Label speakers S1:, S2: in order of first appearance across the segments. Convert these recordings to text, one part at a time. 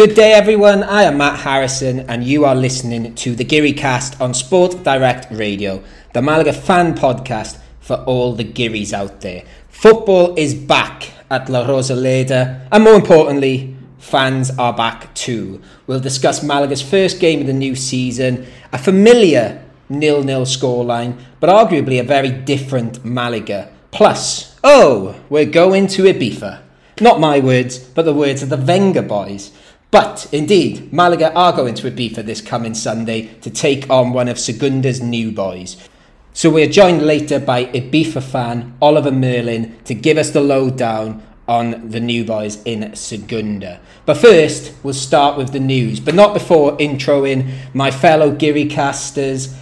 S1: Good day, everyone. I am Matt Harrison, and you are listening to the Geary Cast on Sport Direct Radio, the Malaga fan podcast for all the Gearys out there. Football is back at La Rosaleda, and more importantly, fans are back too. We'll discuss Malaga's first game of the new season, a familiar nil-nil scoreline, but arguably a very different Malaga. Plus, oh, we're going to Ibiza. Not my words, but the words of the Vengaboys. But indeed, Malaga are going to Ibiza this coming Sunday to take on one of Segunda's new boys. So we're joined later by Ibiza fan Oliver Merlin to give us the lowdown on the new boys in Segunda. But first, we'll start with the news, but not before introing my fellow Geary casters.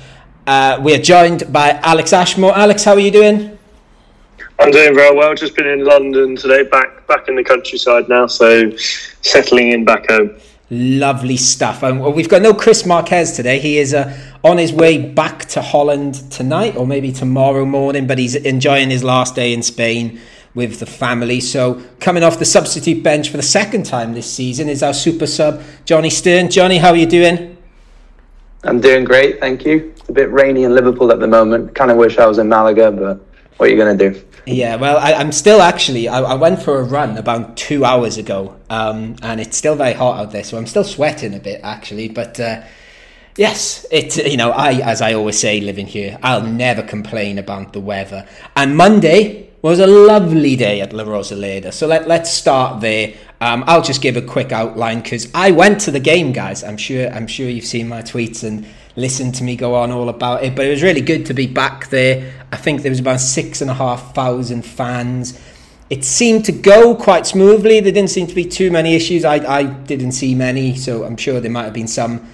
S1: Uh, we're joined by Alex Ashmore. Alex, how are you doing?
S2: I'm doing very well. Just been in London today, back back in the countryside now, so settling in back home.
S1: Lovely stuff. And um, we've got no Chris Marquez today. He is uh, on his way back to Holland tonight, or maybe tomorrow morning. But he's enjoying his last day in Spain with the family. So coming off the substitute bench for the second time this season is our super sub Johnny Stern. Johnny, how are you doing?
S3: I'm doing great, thank you. It's a bit rainy in Liverpool at the moment. Kind of wish I was in Malaga, but what are you to do?
S1: Yeah, well, I, am still actually. I, I, went for a run about two hours ago, um, and it's still very hot out there, so I'm still sweating a bit actually. But uh, yes, it. You know, I, as I always say, living here, I'll never complain about the weather. And Monday was a lovely day at La Rosaleda, so let let's start there. Um, I'll just give a quick outline because I went to the game, guys. I'm sure. I'm sure you've seen my tweets and listened to me go on all about it. But it was really good to be back there. I think there was about six and a half thousand fans. It seemed to go quite smoothly. There didn't seem to be too many issues. I, I didn't see many, so I'm sure there might have been some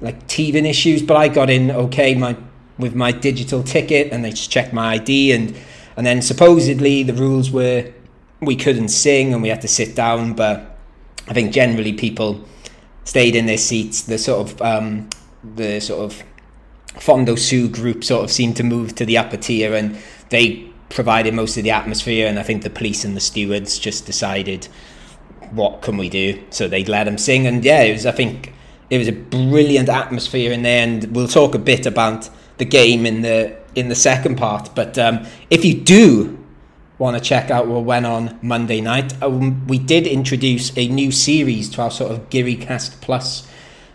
S1: like teething issues. But I got in okay my with my digital ticket, and they just checked my ID, and and then supposedly the rules were we couldn't sing and we had to sit down. But I think generally people stayed in their seats. The sort of um, the sort of Fondo Sud group sort of seemed to move to the upper tier and they provided most of the atmosphere and I think the police and the stewards just decided what can we do? So they let them sing and yeah it was I think it was a brilliant atmosphere in there and we'll talk a bit about the game in the in the second part but um, if you do want to check out what went on Monday night um, we did introduce a new series to our sort of Geary Cast Plus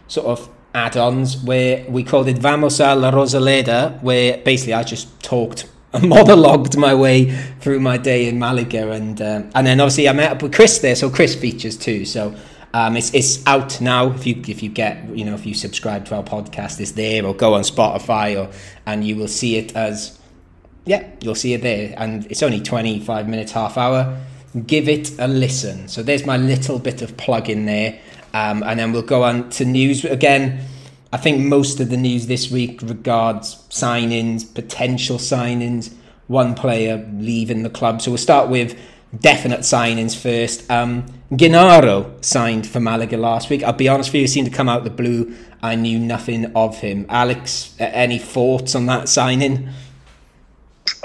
S1: sort of add-ons where we called it Vamos a la Rosaleda, where basically I just talked monologued my way through my day in Malaga, and uh, and then obviously I met up with Chris there, so Chris features too. So um, it's it's out now. If you if you get you know if you subscribe to our podcast, it's there, or go on Spotify, or and you will see it as yeah, you'll see it there, and it's only twenty five minutes, half hour. Give it a listen. So there's my little bit of plug in there. Um, and then we'll go on to news. Again, I think most of the news this week regards signings, potential signings, one player leaving the club. So we'll start with definite signings first. Um, Genaro signed for Malaga last week. I'll be honest with you, he seemed to come out the blue. I knew nothing of him. Alex, any thoughts on that signing?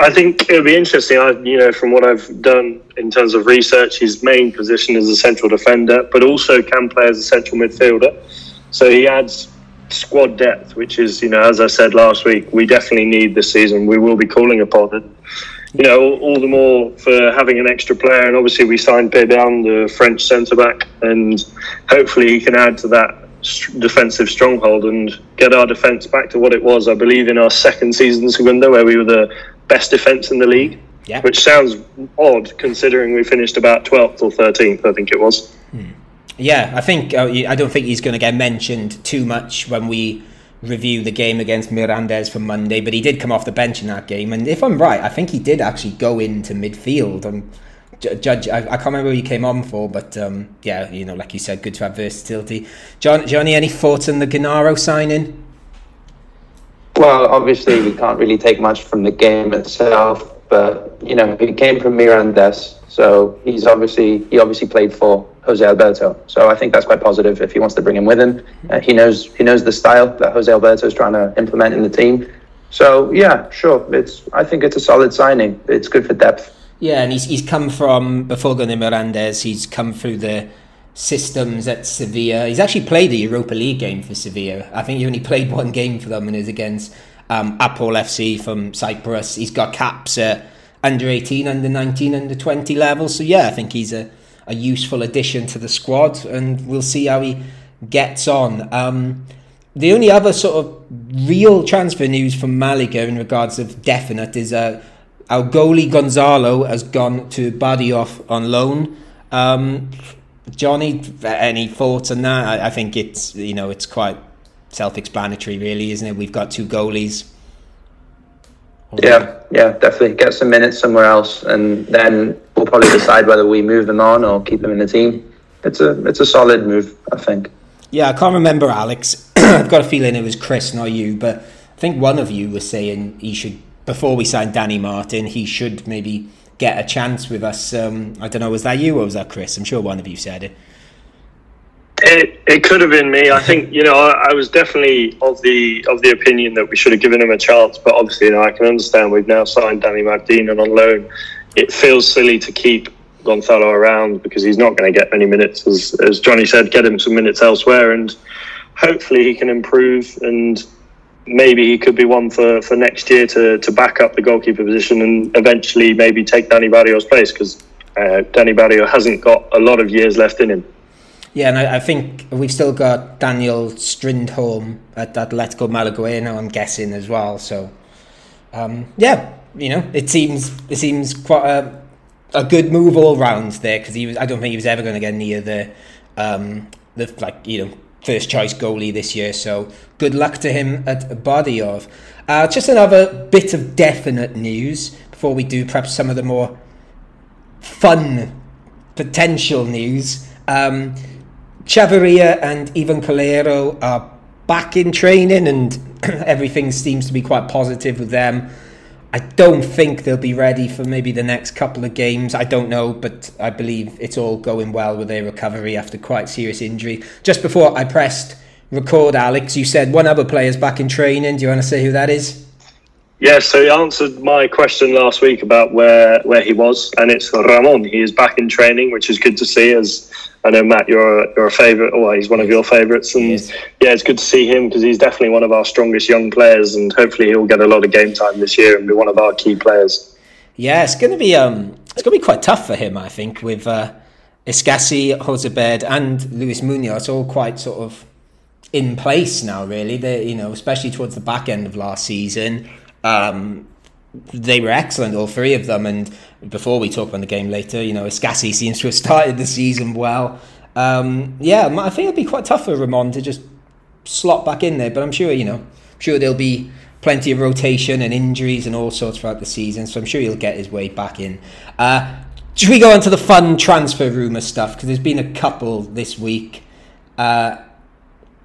S2: I think it'll be interesting. I, you know, from what I've done in terms of research, his main position is a central defender, but also can play as a central midfielder. So he adds squad depth, which is, you know, as I said last week, we definitely need this season. We will be calling upon it. You know, all, all the more for having an extra player, and obviously we signed Beban, the French centre back, and hopefully he can add to that defensive stronghold and get our defence back to what it was. I believe in our second season Segunda, where we were the best defence in the league. Yeah. Which sounds odd considering we finished about 12th or 13th, I think it was. Hmm.
S1: Yeah, I think uh, I don't think he's going to get mentioned too much when we review the game against Mirandes for Monday, but he did come off the bench in that game, and if I'm right, I think he did actually go into midfield. And Judge, I, I can't remember who he came on for, but um, yeah, you know, like you said, good to have versatility. John, Johnny, any thoughts on the Genaro signing?
S3: Well, obviously, we can't really take much from the game itself, but you know, he came from Mirandes, so he's obviously he obviously played for Jose Alberto. So I think that's quite positive if he wants to bring him with him. Uh, he knows he knows the style that Jose Alberto is trying to implement in the team. So yeah, sure, it's I think it's a solid signing. It's good for depth.
S1: Yeah, and he's he's come from before going to Mirandes. He's come through the systems at Sevilla. He's actually played a Europa League game for Sevilla. I think he only played one game for them and is against um, APOEL FC from Cyprus. He's got caps at under 18, under 19, under 20 levels. So, yeah, I think he's a, a useful addition to the squad and we'll see how he gets on. Um, the only other sort of real transfer news from Malaga in regards of definite is uh, our goalie Gonzalo has gone to Badajoz on loan. Um, Johnny, any thoughts on that? I, I think it's you know it's quite self-explanatory, really, isn't it? We've got two goalies.
S3: Yeah, yeah, definitely get some minutes somewhere else, and then we'll probably decide whether we move them on or keep them in the team. It's a it's a solid move, I think.
S1: Yeah, I can't remember Alex. I've got a feeling it was Chris, not you, but I think one of you was saying he should before we signed Danny Martin, he should maybe get a chance with us. Um, I don't know, was that you or was that Chris? I'm sure one of you said it.
S2: It, it could have been me. I think you know I, I, was definitely of the of the opinion that we should have given him a chance. But obviously, you know I can understand we've now signed Danny Martin and on loan. It feels silly to keep Gonzalo around because he's not going to get many minutes. As as Johnny said, get him some minutes elsewhere, and hopefully he can improve and maybe he could be one for, for next year to, to back up the goalkeeper position and eventually maybe take Danny Barrio's place because uh, Danny Barrio hasn't got a lot of years left in him.
S1: Yeah, and I, I think we've still got Daniel Strindholm at Atletico Malaguena, I'm guessing as well. So, um, yeah, you know, it seems it seems quite a, a good move all round there because he was. I don't think he was ever going to get near the um, the like you know first choice goalie this year. So good luck to him at Badajoz. Uh, just another bit of definite news before we do perhaps some of the more fun potential news. Um, and Ivan Calero are back in training and everything seems to be quite positive with them. I don't think they'll be ready for maybe the next couple of games. I don't know, but I believe it's all going well with their recovery after quite serious injury. Just before I pressed record, Alex, you said one other player's back in training. Do you want to say who that is?
S2: Yes, so he answered my question last week about where where he was, and it's Ramon. He is back in training, which is good to see. As I know, Matt, you're a, you're a favourite, or he's one of your favourites, and yeah, it's good to see him because he's definitely one of our strongest young players, and hopefully he'll get a lot of game time this year and be one of our key players.
S1: Yeah, it's going to be um, it's going to be quite tough for him, I think, with uh, Escassi, Jozabed, and Luis Munoz It's all quite sort of in place now. Really, they you know, especially towards the back end of last season um, they were excellent, all three of them. And before we talk about the game later, you know, Escassi seems to have started the season well. Um, yeah, I think it'd be quite tough for Ramon to just slot back in there, but I'm sure, you know, I'm sure there'll be plenty of rotation and injuries and all sorts throughout the season, so I'm sure he'll get his way back in. Uh, should we go on to the fun transfer rumour stuff? Because there's been a couple this week. Uh,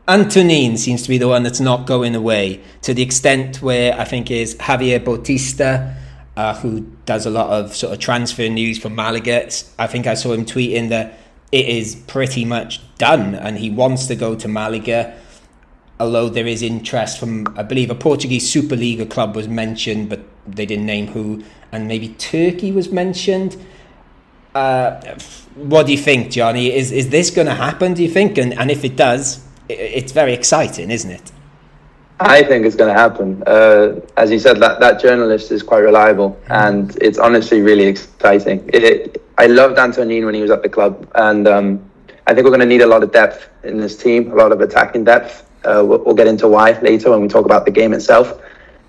S1: Antonin seems to be the one that's not going away to the extent where I think is Javier Bautista, uh, who does a lot of sort of transfer news for Malaga. I think I saw him tweeting that it is pretty much done and he wants to go to Malaga. Although there is interest from, I believe, a Portuguese Superliga club was mentioned, but they didn't name who, and maybe Turkey was mentioned. Uh, what do you think, Johnny? Is is this going to happen? Do you think? And and if it does, it's very exciting, isn't it?
S3: I think it's going to happen. Uh, as you said, that, that journalist is quite reliable, and it's honestly really exciting. It, it, I loved Antonin when he was at the club, and um, I think we're going to need a lot of depth in this team, a lot of attacking depth. Uh, we'll, we'll, get into why later when we talk about the game itself,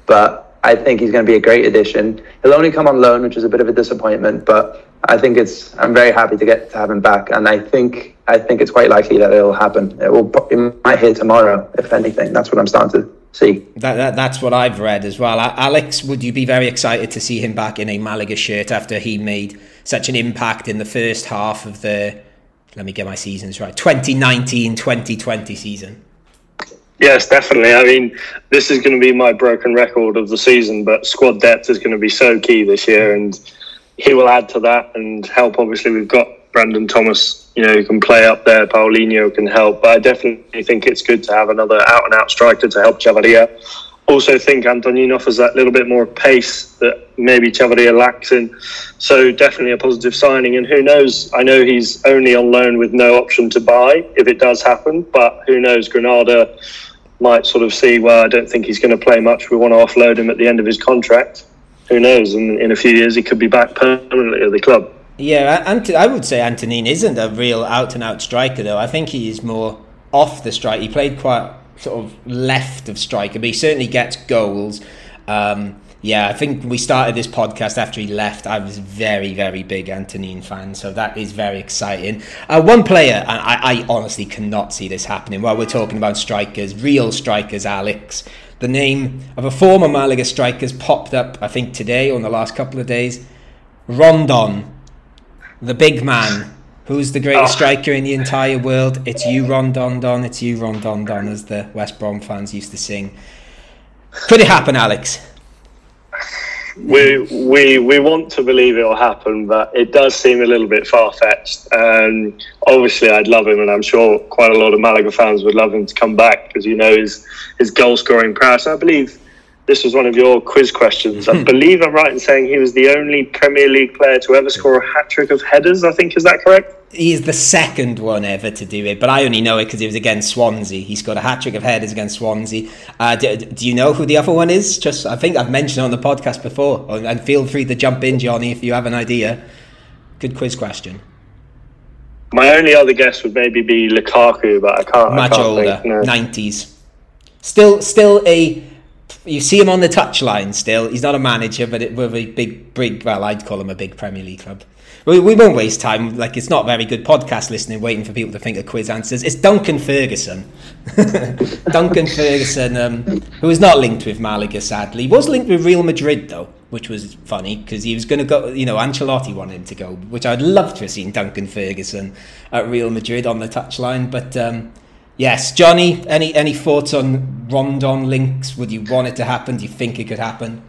S3: but I think he's going to be a great addition. He'll only come on loan, which is a bit of a disappointment, but I think it's. I'm very happy to get to have him back, and I think I think it's quite likely that it'll happen. It will. It might hit tomorrow, if anything. That's what I'm starting to see.
S1: That, that, that's what I've read as well. Alex, would you be very excited to see him back in a Malaga shirt after he made such an impact in the first half of the? Let me get my seasons right. 2019-2020 season.
S2: Yes, definitely. I mean, this is going to be my broken record of the season, but squad depth is going to be so key this year, and he will add to that and help. Obviously, we've got Brandon Thomas, you know, who can play up there. Paulino can help, but I definitely think it's good to have another out and out striker to help Chavarria. also think Antonin offers that little bit more pace that maybe Chavarria lacks in. So definitely a positive signing. And who knows? I know he's only on loan with no option to buy if it does happen. But who knows? Granada might sort of see, well, I don't think he's going to play much. We want to offload him at the end of his contract. Who knows? And in a few years, he could be back permanently at the club.
S1: Yeah, I would say Antonin isn't a real out and out striker, though. I think he is more off the strike. He played quite sort of left of striker, but he certainly gets goals. Um, yeah, I think we started this podcast after he left. I was very, very big Antonin fan, so that is very exciting. Uh, one player, and I, I, honestly cannot see this happening. While we're talking about strikers, real strikers, Alex, the name of a former Malaga striker has popped up, I think today or in the last couple of days. Rondon, the big man, Who's the greatest oh. striker in the entire world? It's you, Rondon Don. It's you, Rondon Don, as the West Brom fans used to sing. Could it happen, Alex?
S2: We we we want to believe it will happen, but it does seem a little bit far fetched. And um, obviously, I'd love him, and I'm sure quite a lot of Malaga fans would love him to come back because you know his his goal scoring prowess. I believe this was one of your quiz questions. I hmm. believe I'm right in saying he was the only Premier League player to ever score a hat trick of headers. I think is that correct?
S1: He's the second one ever to do it, but I only know it because it was against Swansea. He scored a hat trick of headers against Swansea. Uh, do, do, you know who the other one is? Just I think I've mentioned it on the podcast before, and feel free to jump in, Johnny, if you have an idea. Good quiz question.
S2: My only other guess would maybe be Lukaku, but I can't.
S1: Much
S2: I can't
S1: older, nineties. No. Still, still a you see him on the touchline still. He's not a manager, but it, with a big, big, well, I'd call him a big Premier League club. We, we won't waste time. Like, it's not very good podcast listening, waiting for people to think of quiz answers. It's Duncan Ferguson. Duncan Ferguson, um, who is not linked with Malaga, sadly. Was linked with Real Madrid, though, which was funny because he was going to go, you know, Ancelotti wanted him to go, which I'd love to have seen Duncan Ferguson at Real Madrid on the touchline. But, um, Yes, Johnny. Any any thoughts on Rondon links? Would you want it to happen? Do you think it could happen?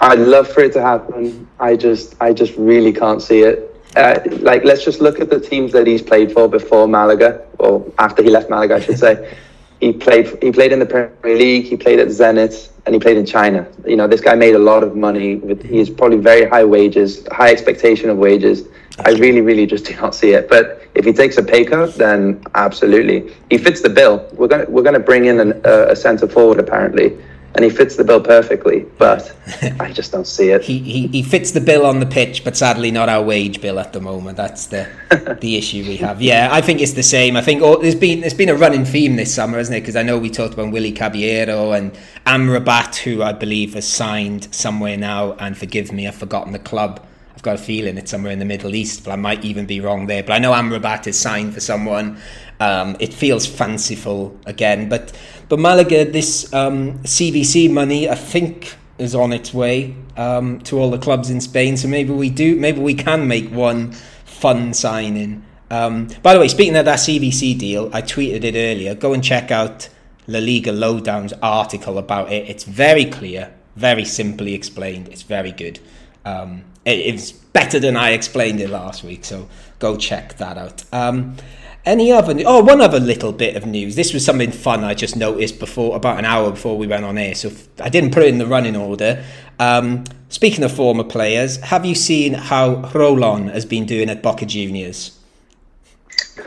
S3: I'd love for it to happen. I just I just really can't see it. Uh, like let's just look at the teams that he's played for before Malaga, or after he left Malaga, I should say. he played he played in the Premier League. He played at Zenit, and he played in China. You know, this guy made a lot of money. With he has probably very high wages, high expectation of wages. I really, really just do not see it. But if he takes a pay cut, then absolutely, he fits the bill. We're gonna we're gonna bring in an, uh, a centre forward apparently, and he fits the bill perfectly. But I just don't see it.
S1: he, he he fits the bill on the pitch, but sadly not our wage bill at the moment. That's the the issue we have. Yeah, I think it's the same. I think oh, there's been there's been a running theme this summer, isn't it? Because I know we talked about Willy Caballero and Amrabat, who I believe has signed somewhere now. And forgive me, I've forgotten the club got a feeling it's somewhere in the Middle East, but I might even be wrong there. But I know Amrabat is signed for someone. Um, it feels fanciful again, but but Malaga, this um, CVC money, I think, is on its way um, to all the clubs in Spain. So maybe we do, maybe we can make one fun signing. Um, by the way, speaking of that CVC deal, I tweeted it earlier. Go and check out La Liga Lowdown's article about it. It's very clear, very simply explained. It's very good. Um, it's better than I explained it last week, so go check that out. Um, any other? Oh, one other little bit of news. This was something fun I just noticed before, about an hour before we went on air. So I didn't put it in the running order. Um, speaking of former players, have you seen how Rolon has been doing at Boca Juniors?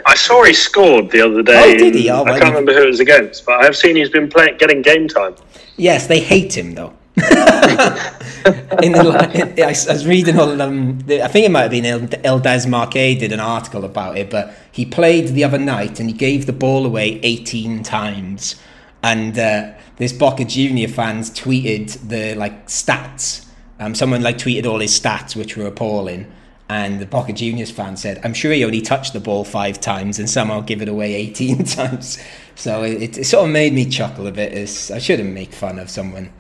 S2: I saw he scored the other day. Oh, did he? Oh, I can't remember who it was against, but I've seen he's been playing, getting game time.
S1: Yes, they hate him though. in the, in, I was reading all um, the, I think it might have been El, Eldez Marquet did an article about it, but he played the other night and he gave the ball away 18 times. And uh, this Boca Junior fans tweeted the like stats. Um, someone like tweeted all his stats, which were appalling. And the Boca Juniors fan said, "I'm sure he only touched the ball five times and somehow give it away 18 times." So it, it sort of made me chuckle a bit. I shouldn't make fun of someone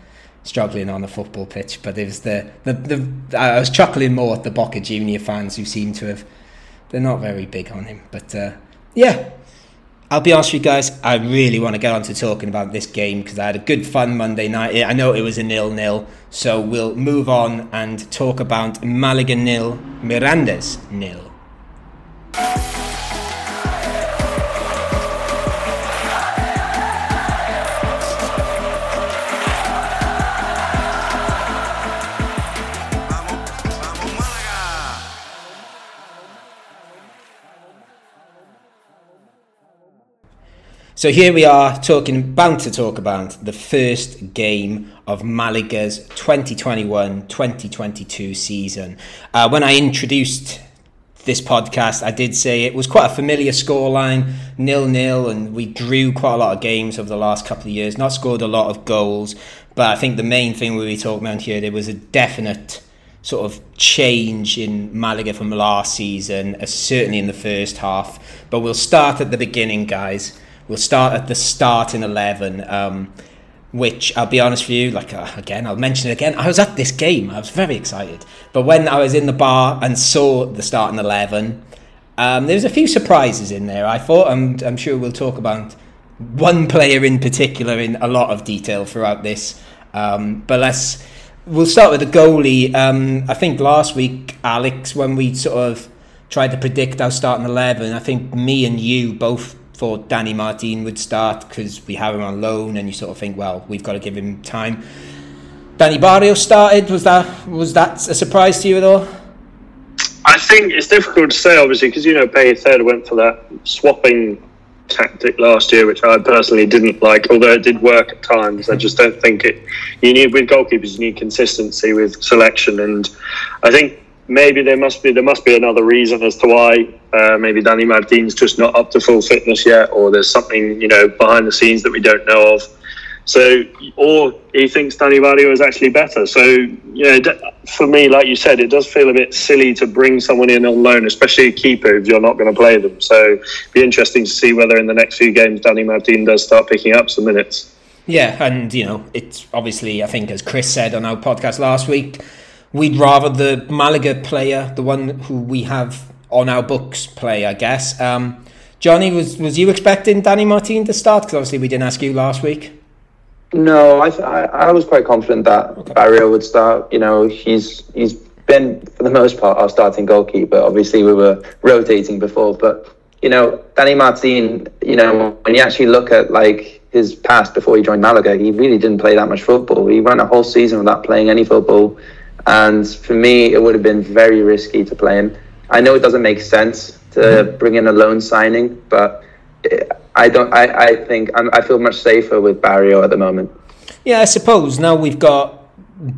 S1: struggling on a football pitch. But it was the, the, the I was chuckling more at the Boca Junior fans who seem to have they're not very big on him. But uh, yeah, I'll be honest with you guys. I really want to get on to talking about this game because I had a good fun Monday night. I know it was a nil nil, so we'll move on and talk about Malaga nil, Mirandes nil. So here we are talking, bound to talk about the first game of Malaga's 2021-2022 season. Uh, when I introduced this podcast, I did say it was quite a familiar scoreline, nil nil, and we drew quite a lot of games over the last couple of years. Not scored a lot of goals, but I think the main thing we were talking about here there was a definite sort of change in Malaga from last season, uh, certainly in the first half. But we'll start at the beginning, guys. We'll start at the starting 11, um, which I'll be honest with you, like uh, again, I'll mention it again. I was at this game, I was very excited. But when I was in the bar and saw the starting 11, um, there was a few surprises in there. I thought, and I'm sure we'll talk about one player in particular in a lot of detail throughout this. Um, but let's we'll start with the goalie. Um, I think last week, Alex, when we sort of tried to predict our starting eleven, I think me and you both thought Danny Martin would start because we have him on loan, and you sort of think, well, we've got to give him time. Danny Barrio started. Was that was that a surprise to you at all?
S2: I think it's difficult to say, obviously, because you know Pellicer went for that swapping tactic last year, which I personally didn't like, although it did work at times. I just don't think it. You need with goalkeepers, you need consistency with selection, and I think maybe there must be there must be another reason as to why uh, maybe Danny Martin's just not up to full fitness yet, or there's something you know behind the scenes that we don't know of. So, or he thinks Danny Barrio is actually better. So, you know, for me, like you said, it does feel a bit silly to bring someone in on loan, especially a keeper if you're not going to play them. So, be interesting to see whether in the next few games Danny Martin does start picking up some minutes.
S1: Yeah, and you know, it's obviously I think as Chris said on our podcast last week, we'd rather the Malaga player, the one who we have on our books, play. I guess. Um, Johnny, was was you expecting Danny Martin to start? Because obviously we didn't ask you last week.
S3: No, I, th- I, I was quite confident that okay. Barrio would start. You know, he's he's been for the most part our starting goalkeeper. Obviously, we were rotating before, but you know, Danny Martin. You know, when you actually look at like his past before he joined Malaga, he really didn't play that much football. He ran a whole season without playing any football, and for me, it would have been very risky to play him. I know it doesn't make sense to mm-hmm. bring in a loan signing, but. I don't. I, I think I'm, I feel much safer with Barrio at the moment.
S1: Yeah, I suppose now we've got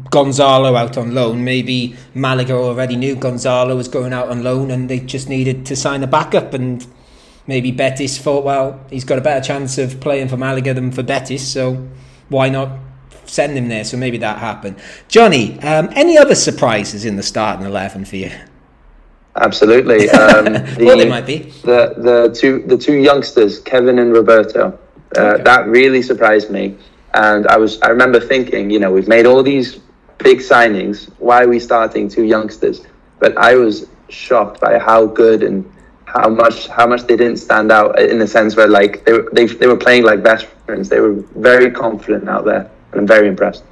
S1: Gonzalo out on loan. Maybe Malaga already knew Gonzalo was going out on loan, and they just needed to sign a backup. And maybe Betis thought, well, he's got a better chance of playing for Malaga than for Betis, so why not send him there? So maybe that happened. Johnny, um, any other surprises in the starting eleven for you?
S3: Absolutely. Um,
S1: the, well, they might be.
S3: The the two the two youngsters, Kevin and Roberto. Uh, okay. That really surprised me, and I was I remember thinking, you know, we've made all these big signings. Why are we starting two youngsters? But I was shocked by how good and how much how much they didn't stand out in the sense where like they were, they, they were playing like veterans. They were very confident out there, I'm very impressed.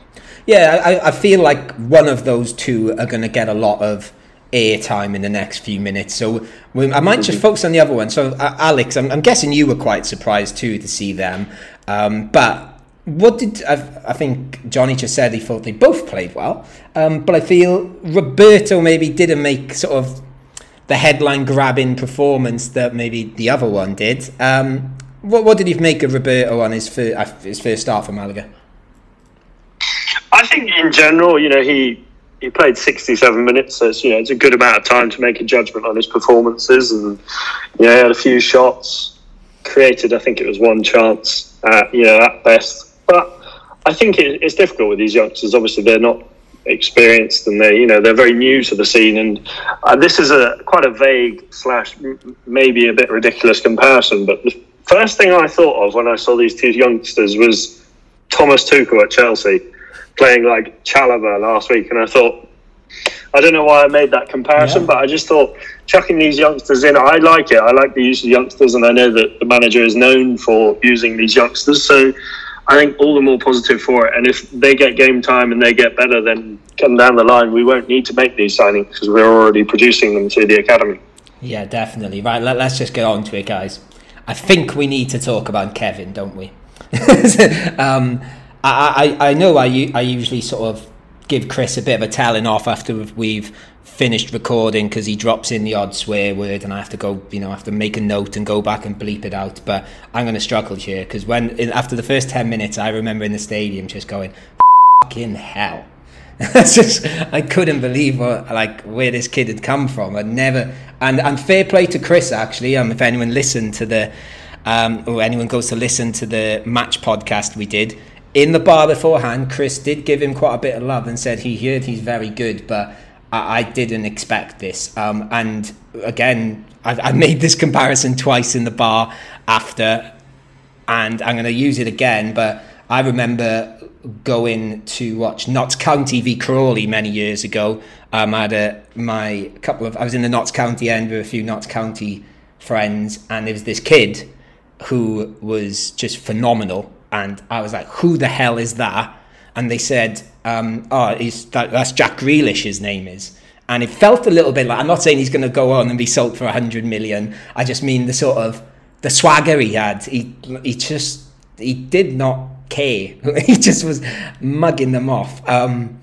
S1: Yeah, I, I feel like one of those two are going to get a lot of airtime in the next few minutes. So we, I might just focus on the other one. So uh, Alex, I'm, I'm, guessing you were quite surprised too to see them. Um, but what did I, I, think Johnny just said? He thought they both played well, um, but I feel Roberto maybe didn't make sort of the headline grabbing performance that maybe the other one did. Um, what, what did he make of Roberto on his first, uh, his first start for Malaga?
S2: I think in general, you know, he he played 67 minutes, so it's, you know it's a good amount of time to make a judgment on his performances, and you know he had a few shots, created I think it was one chance, at, you know at best. But I think it, it's difficult with these youngsters. Obviously, they're not experienced and they you know they're very new to the scene and uh, this is a quite a vague slash maybe a bit ridiculous comparison but the first thing I thought of when I saw these two youngsters was Thomas Tuchel at Chelsea playing like Chalobah last week, and I thought, I don't know why I made that comparison, yeah. but I just thought chucking these youngsters in, I like it. I like the use of youngsters, and I know that the manager is known for using these youngsters. So I think all the more positive for it. And if they get game time and they get better, then come down the line, we won't need to make these signings because we're already producing them through the academy.
S1: Yeah, definitely. Right, let, us just get on to it, guys. I think we need to talk about Kevin, don't we? um, I, I, I know I, I usually sort of give Chris a bit of a telling off after we've finished recording because he drops in the odd swear word and I have to go, you know, I have to make a note and go back and bleep it out. But I'm going to struggle here because when after the first 10 minutes, I remember in the stadium just going, fucking hell. Just I couldn't believe what, like where this kid had come from. I'd never and and fair play to Chris actually. Um, if anyone listened to the um, or anyone goes to listen to the match podcast we did in the bar beforehand, Chris did give him quite a bit of love and said he heard he's very good, but I, I didn't expect this. Um, and again, I, I made this comparison twice in the bar after, and I'm going to use it again. But I remember going to watch Notts County v Crawley many years ago. Um, I had a, my couple of I was in the Notts County end with a few Notts County friends, and there was this kid who was just phenomenal. And I was like, "Who the hell is that?" And they said, um, "Oh, that, that's Jack Grealish. His name is." And it felt a little bit like I'm not saying he's going to go on and be sold for a hundred million. I just mean the sort of the swagger he had. He he just he did not care. he just was mugging them off. Um,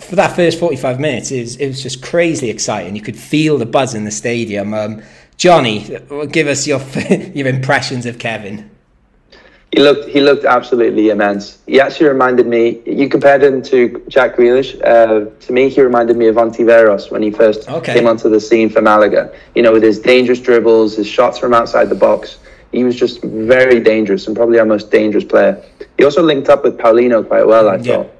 S1: for that first 45 minutes, it was, it was just crazy exciting. You could feel the buzz in the stadium. Um, Johnny, give us your your impressions of Kevin.
S3: He looked he looked absolutely immense. He actually reminded me. You compared him to Jack Grealish. Uh, to me, he reminded me of Ontiveros when he first okay. came onto the scene for Malaga. You know, with his dangerous dribbles, his shots from outside the box. He was just very dangerous and probably our most dangerous player. He also linked up with Paulino quite well, I
S1: yeah.
S3: thought.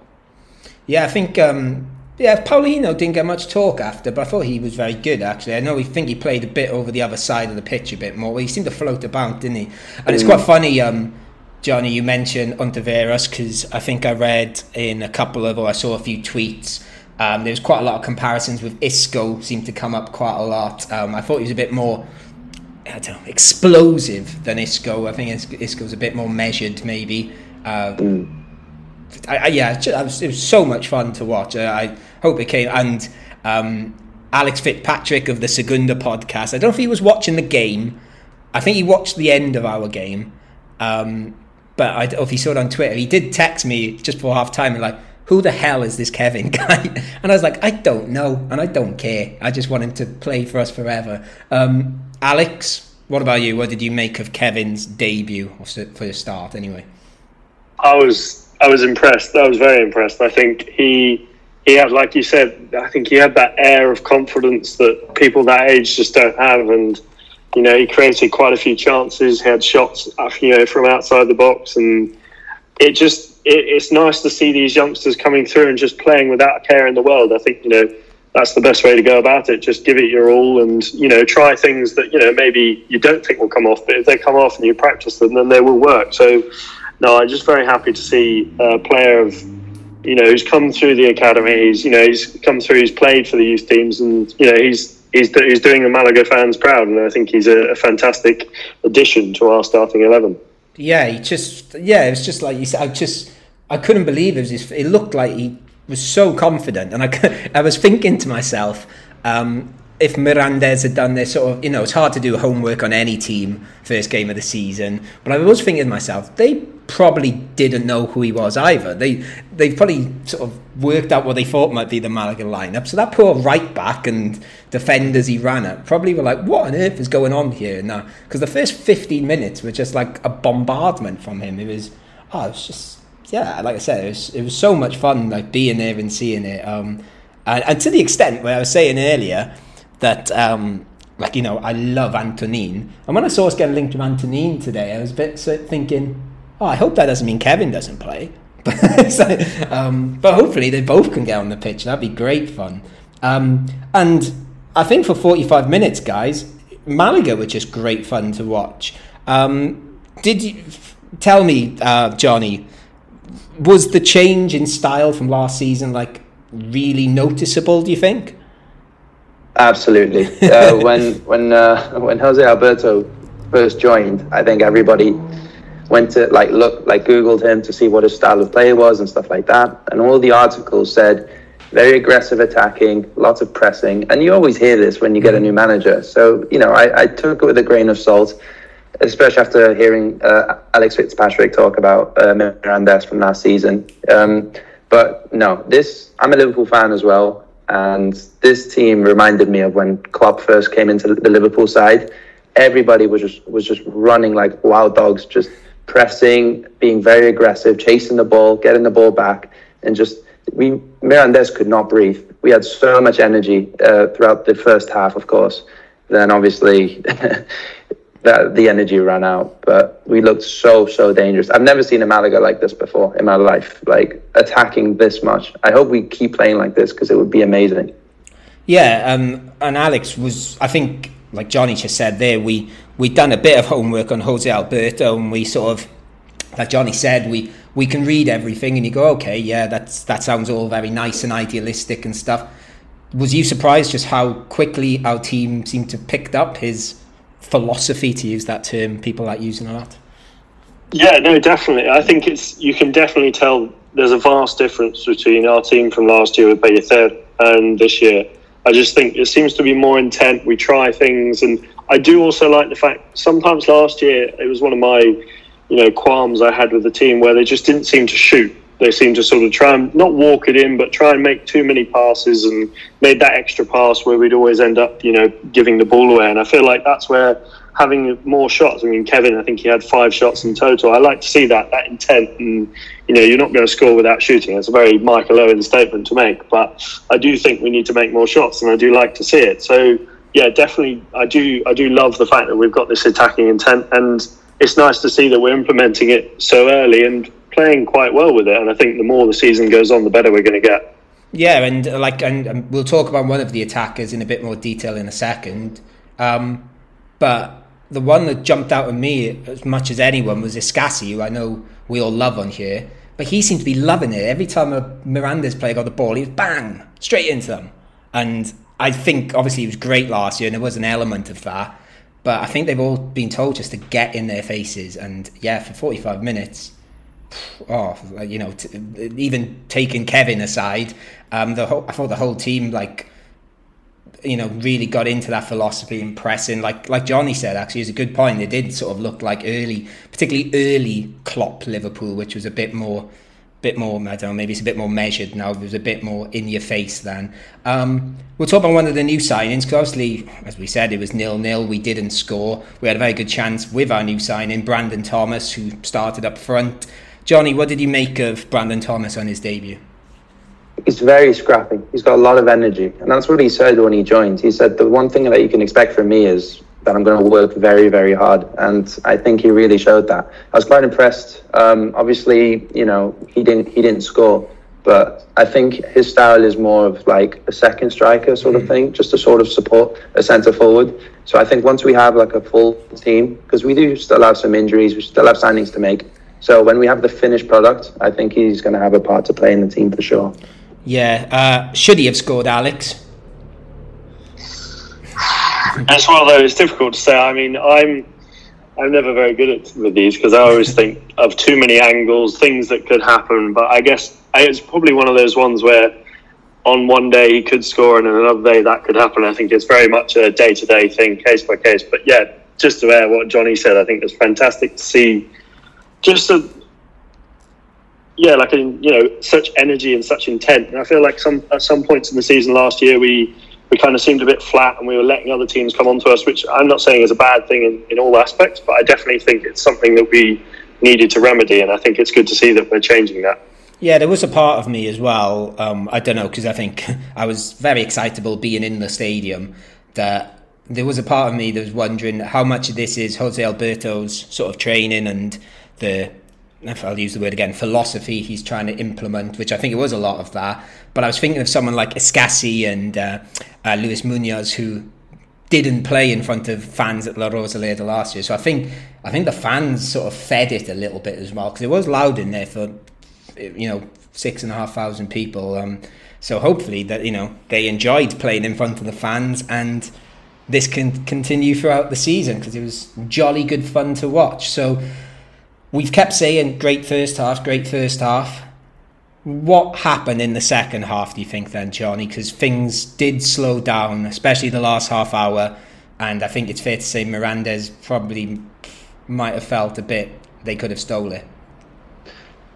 S1: Yeah, I think um, yeah, Paulino didn't get much talk after, but I thought he was very good actually. I know we think he played a bit over the other side of the pitch a bit more. Well, he seemed to float about, didn't he? And mm. it's quite funny, um, Johnny. You mentioned Ontiveros because I think I read in a couple of, or I saw a few tweets. Um, there was quite a lot of comparisons with Isco. Seemed to come up quite a lot. Um, I thought he was a bit more I don't know, explosive than Isco. I think Isco was a bit more measured, maybe. Uh, mm. I, I, yeah, it was, it was, so much fun to watch. Uh, I hope it came. And um, Alex Fitzpatrick of the Segunda podcast, I don't know if he was watching the game. I think he watched the end of our game. Um, but I if he saw it on Twitter. He did text me just before half time and like, who the hell is this Kevin guy? And I was like, I don't know, and I don't care. I just want him to play for us forever. Um, Alex, what about you? What did you make of Kevin's debut for the start, anyway?
S2: I was I was impressed. I was very impressed. I think he he had, like you said, I think he had that air of confidence that people that age just don't have, and you know he created quite a few chances. Had shots, uh, you know, from outside the box, and it just it, it's nice to see these youngsters coming through and just playing without a care in the world. I think you know that's the best way to go about it. Just give it your all, and you know try things that you know maybe you don't think will come off, but if they come off and you practice them, then they will work. So, no, I'm just very happy to see a player of you know who's come through the academy. He's you know he's come through. He's played for the youth teams, and you know he's he's he's doing the Malaga fans proud, and I think he's a, a fantastic addition to our starting eleven.
S1: Yeah, he just yeah, it was just like you said. I just I couldn't believe it. Was his, it looked like he was so confident, and I I was thinking to myself. Um, if Mirandes had done this sort of, you know, it's hard to do homework on any team first game of the season, but I was thinking to myself, they probably didn't know who he was either. They they probably sort of worked out what they thought might be the Malaga lineup. So that poor right back and defenders he ran at probably were like, what on earth is going on here now? Because the first 15 minutes were just like a bombardment from him. It was, oh, it was just yeah, like I said, it was it was so much fun like being there and seeing it. Um, and, and to the extent where I was saying earlier that um, like you know I love Antonin, and when I saw us getting linked to Antonin today, I was a bit thinking, oh, I hope that doesn't mean Kevin doesn't play. so, um, but hopefully they both can get on the pitch. That'd be great fun. Um, and I think for 45 minutes, guys, Malaga were just great fun to watch. Um, did you tell me, uh, Johnny? was the change in style from last season like really noticeable? Do you think?
S3: Absolutely. Uh, when when uh, when Jose Alberto first joined, I think everybody went to like look like googled him to see what his style of play was and stuff like that, and all the articles said very aggressive attacking, lots of pressing, and you always hear this when you get a new manager. So you know, I, I took it with a grain of salt especially after hearing uh, Alex Fitzpatrick talk about uh, Mirandes from last season. Um, but no, this I'm a Liverpool fan as well. And this team reminded me of when Klopp first came into the Liverpool side. Everybody was just was just running like wild dogs, just pressing, being very aggressive, chasing the ball, getting the ball back, and just we Mirandes could not breathe. We had so much energy uh, throughout the first half, of course. Then obviously that the energy ran out, but we looked so so dangerous. I've never seen a Malaga like this before in my life, like attacking this much. I hope we keep playing like this because it would be amazing.
S1: Yeah, um, and Alex was, I think, like Johnny just said there, we we'd done a bit of homework on Jose Alberto, and we sort of, like Johnny said, we we can read everything, and you go, okay, yeah, that's that sounds all very nice and idealistic and stuff. Was you surprised just how quickly our team seemed to picked up his philosophy, to use that term people like using a lot?
S2: Yeah, no, definitely. I think it's you can definitely tell there's a vast difference between our team from last year with Pellicer and this year. I just think it seems to be more intent. We try things, and I do also like the fact sometimes last year it was one of my you know qualms I had with the team where they just didn't seem to shoot. They seemed to sort of try and not walk it in, but try and make too many passes and made that extra pass where we'd always end up you know giving the ball away. And I feel like that's where having more shots. I mean, Kevin, I think he had five shots in total. I like to see that that intent, and you know, you're not going to score without shooting. It's a very Michael Owen statement to make, but I do think we need to make more shots, and I do like to see it. So yeah, definitely, I do I do love the fact that we've got this attacking intent, and it's nice to see that we're implementing it so early and playing quite well with it. And I think the more the season goes on, the better we're going to get.
S1: Yeah, and like, and, and we'll talk about one of the attackers in a bit more detail in a second. Um, but the one that jumped out at me as much as anyone was Escassi, who I know we all love on here. But he seemed to be loving it. Every time a Mirandes player got the ball, he was bang straight into them. And I think obviously he was great last year, and there was an element of that. But I think they've all been told just to get in their faces, and yeah, for forty five minutes. Oh, you know, t- even taking Kevin aside, um, the whole, I thought the whole team like you know, really got into that philosophy and pressing. Like like Johnny said, actually, is a good point. They did sort of look like early, particularly early Klopp Liverpool, which was a bit more, bit more. I don't know, maybe it's a bit more measured now. It was a bit more in your face then. Um, we'll talk about one of the new signings because obviously, as we said, it was nil nil. We didn't score. We had a very good chance with our new signing, Brandon Thomas, who started up front. Johnny, what did you make of Brandon Thomas on his debut?
S3: He's very scrappy. He's got a lot of energy, and that's what he said when he joined. He said the one thing that you can expect from me is that I'm going to work very, very hard, and I think he really showed that. I was quite impressed. Um, obviously, you know, he didn't he didn't score, but I think his style is more of like a second striker sort of mm. thing, just to sort of support a centre forward. So I think once we have like a full team, because we do still have some injuries, we still have signings to make. So when we have the finished product, I think he's going to have a part to play in the team for sure.
S1: Yeah. Uh, should he have scored, Alex?
S2: That's one of those. It's difficult to say. I mean, I'm I'm never very good at with these because I always think of too many angles, things that could happen. But I guess it's probably one of those ones where on one day he could score and on another day that could happen. I think it's very much a day to day thing, case by case. But yeah, just to air what Johnny said, I think it's fantastic to see just a yeah, like in you know such energy and such intent. And I feel like some at some points in the season last year we we kind of seemed a bit flat and we were letting other teams come onto us, which I'm not saying is a bad thing in, in all aspects, but I definitely think it's something that we needed to remedy, and I think it's good to see that we're changing that.
S1: Yeah, there was a part of me as well. Um, I don't know because I think I was very excitable being in the stadium. That there was a part of me that was wondering how much of this is Jose Alberto's sort of training and the if I'll use the word again, philosophy he's trying to implement, which I think it was a lot of that. But I was thinking of someone like Escassi and uh, uh, Luis Munoz who didn't play in front of fans at La Rosaleda last year. So I think I think the fans sort of fed it a little bit as well because it was loud in there for you know six and a half thousand people. Um, so hopefully that you know they enjoyed playing in front of the fans and this can continue throughout the season because it was jolly good fun to watch. So we've kept saying great first half, great first half. What happened in the second half, do you think, then, Johnny? Because things did slow down, especially the last half hour. And I think it's fair to say Mirandes probably might have felt a bit they could have stole it.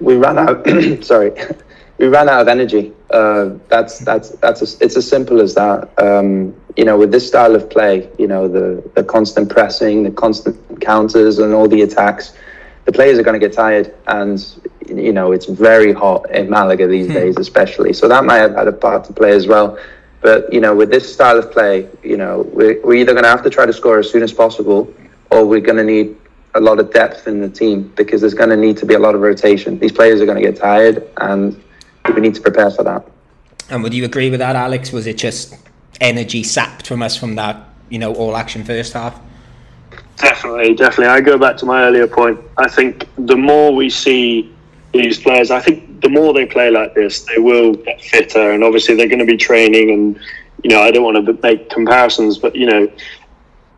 S3: We ran out, sorry, we ran out of energy. Uh, that's that's that's a, it's as simple as that. Um, you know, with this style of play, you know, the the constant pressing, the constant counters, and all the attacks, the players are going to get tired, and you know, it's very hot in Malaga these hmm. days, especially. So that might have had a part to play as well. But you know, with this style of play, you know, we're, we're either going to have to try to score as soon as possible, or we're going to need a lot of depth in the team because there's going to need to be a lot of rotation. These players are going to get tired, and we need to prepare for that.
S1: And would you agree with that, Alex? Was it just energy sapped from us from that, you know, all action first half?
S2: Definitely, definitely. I go back to my earlier point. I think the more we see these players, I think the more they play like this, they will get fitter, and obviously they're going to be training. And you know, I don't want to make comparisons, but you know,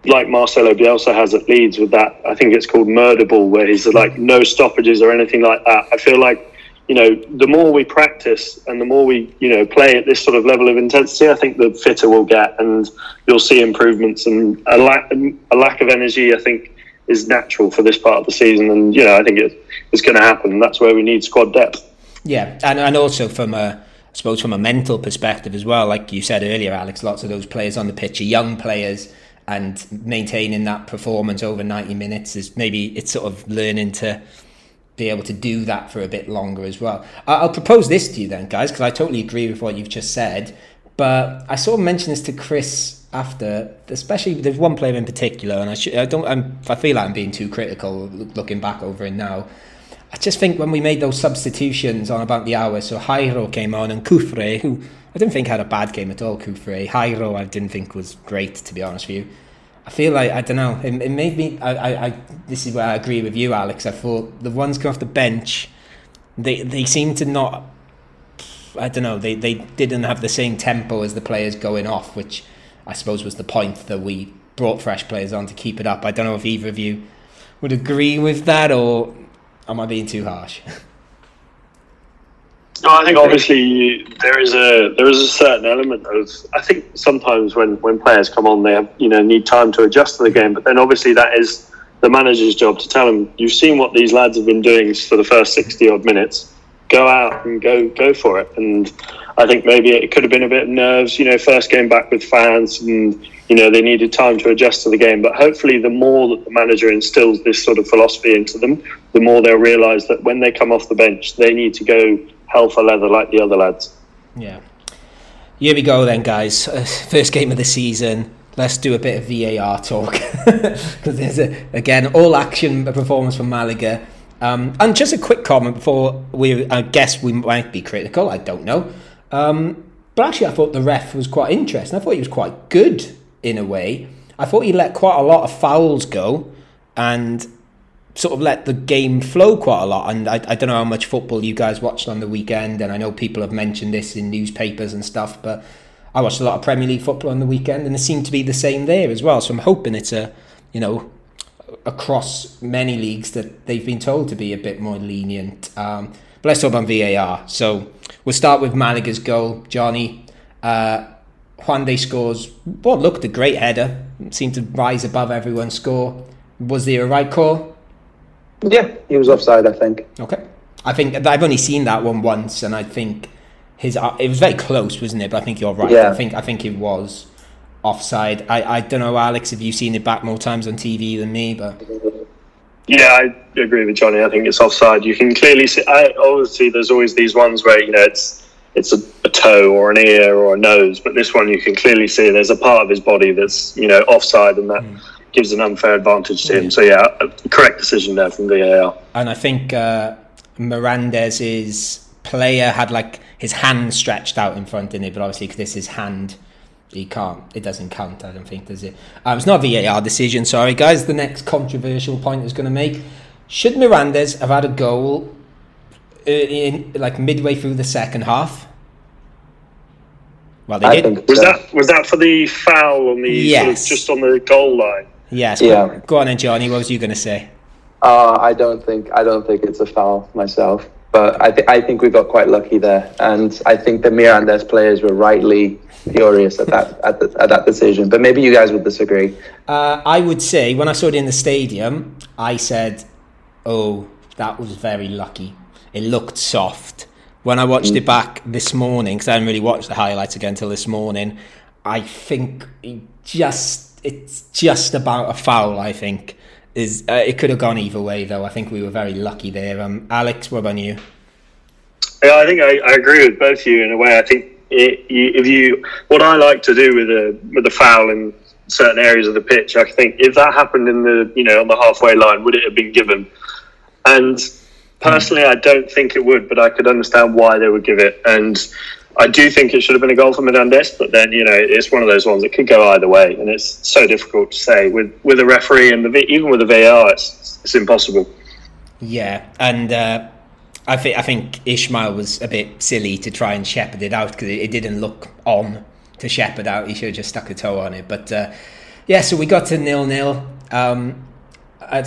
S2: like Marcelo Bielsa has at Leeds with that, I think it's called murder ball, where he's like no stoppages or anything like that. I feel like you know, the more we practice and the more we, you know, play at this sort of level of intensity, I think the fitter we'll get, and you'll see improvements. And a lack, a lack of energy, I think, is natural for this part of the season. And you know, I think it, it's going to happen. That's where we need squad depth.
S1: Yeah, and and also from a I suppose from a mental perspective as well, like you said earlier, Alex, lots of those players on the pitch are young players, and maintaining that performance over 90 minutes is maybe it's sort of learning to be able to do that for a bit longer as well. I'll propose this to you then, guys, because I totally agree with what you've just said. But I sort of mentioned this to Chris after, especially there's one player in particular, and I, I don't, I'm, I feel like I'm being too critical looking back over it now. I just think when we made those substitutions on about the hour, so Jairo came on and Kufre, who I didn't think had a bad game at all. Kufre. Jairo, I didn't think was great to be honest with you. I feel like I don't know. It, it made me. I, I, I, This is where I agree with you, Alex. I thought the ones come off the bench, they they seem to not. I don't know. They they didn't have the same tempo as the players going off, which I suppose was the point that we brought fresh players on to keep it up. I don't know if either of you would agree with that, or am I being too harsh?
S2: No, I think obviously there is a there is a certain element of I think sometimes when, when players come on they have you know need time to adjust to the game, but then obviously that is the manager's job to tell them you've seen what these lads have been doing for the first sixty odd minutes. Go out and go go for it. And I think maybe it could have been a bit of nerves, you know, first game back with fans and you know they needed time to adjust to the game. But hopefully, the more that the manager instills this sort of philosophy into them, the more they'll realise that when they come off the bench, they need to go hell for leather like the other lads.
S1: Yeah. Here we go then, guys. Uh, first game of the season. Let's do a bit of VAR talk because there's a, again all action performance from Malaga. Um, and just a quick comment before we, I guess we might be critical. I don't know, um, but actually I thought the ref was quite interesting. I thought he was quite good in a way. I thought he let quite a lot of fouls go, and sort of let the game flow quite a lot. And I, I don't know how much football you guys watched on the weekend, and I know people have mentioned this in newspapers and stuff, but I watched a lot of Premier League football on the weekend, and it seemed to be the same there as well. So I'm hoping it's a, you know, across many leagues that they've been told to be a bit more lenient. Um, but let's talk about VAR. So we'll start with Malaga's goal, Johnny. Uh, Juande scores what looked a great header, seemed to rise above everyone's score. Was there a right call?
S3: Yeah, he was offside, I think.
S1: Okay. I think I've only seen that one once, and I think his uh, it was very close, wasn't it? But I think you're right. Yeah. I think I think it was offside. I, I don't know, Alex, if you've seen it back more times on TV than me, but
S2: yeah, I agree with Johnny. I think it's offside. You can clearly see. I obviously there's always these ones where you know it's it's a, a, toe or an ear or a nose, but this one you can clearly see there's a part of his body that's you know offside, and that. Mm gives an unfair advantage to him. So yeah, correct decision there from VAR.
S1: And I think uh, Mirandes's player had like his hand stretched out in front in it, but obviously because this is hand, he can't. It doesn't count. I don't think does it. Um, it's not a VAR decision. Sorry, guys. The next controversial point is going to make: Should Mirandes have had a goal uh, in like midway through the second half?
S2: Well, they did. Was that was that for the foul on the yes. sort of just on the goal line?
S1: Yes. Yeah. Go on, then, Johnny. What was you going to say?
S3: Uh, I don't think I don't think it's a foul myself, but I, th- I think we got quite lucky there, and I think the Mirandes players were rightly furious at that at, the, at that decision. But maybe you guys would disagree.
S1: Uh, I would say when I saw it in the stadium, I said, "Oh, that was very lucky. It looked soft." When I watched it back this morning, because I didn't really watch the highlights again until this morning, I think just it's just about a foul. I think is uh, it could have gone either way though. I think we were very lucky there. Um, Alex, what about you?
S2: Yeah, I think I, I agree with both of you in a way. I think it, you, if you what I like to do with a with a foul in certain areas of the pitch, I think if that happened in the you know on the halfway line, would it have been given? And personally, I don't think it would, but I could understand why they would give it. And I do think it should have been a goal for Menendez, but then you know it's one of those ones that could go either way, and it's so difficult to say with with a referee and the, even with a VAR, it's it's impossible.
S1: Yeah, and. Uh I think I think Ismaël was a bit silly to try and shepherd it out because it, it, didn't look on to shepherd out. He should have just stuck a toe on it. But uh, yeah, so we got to nil nil um,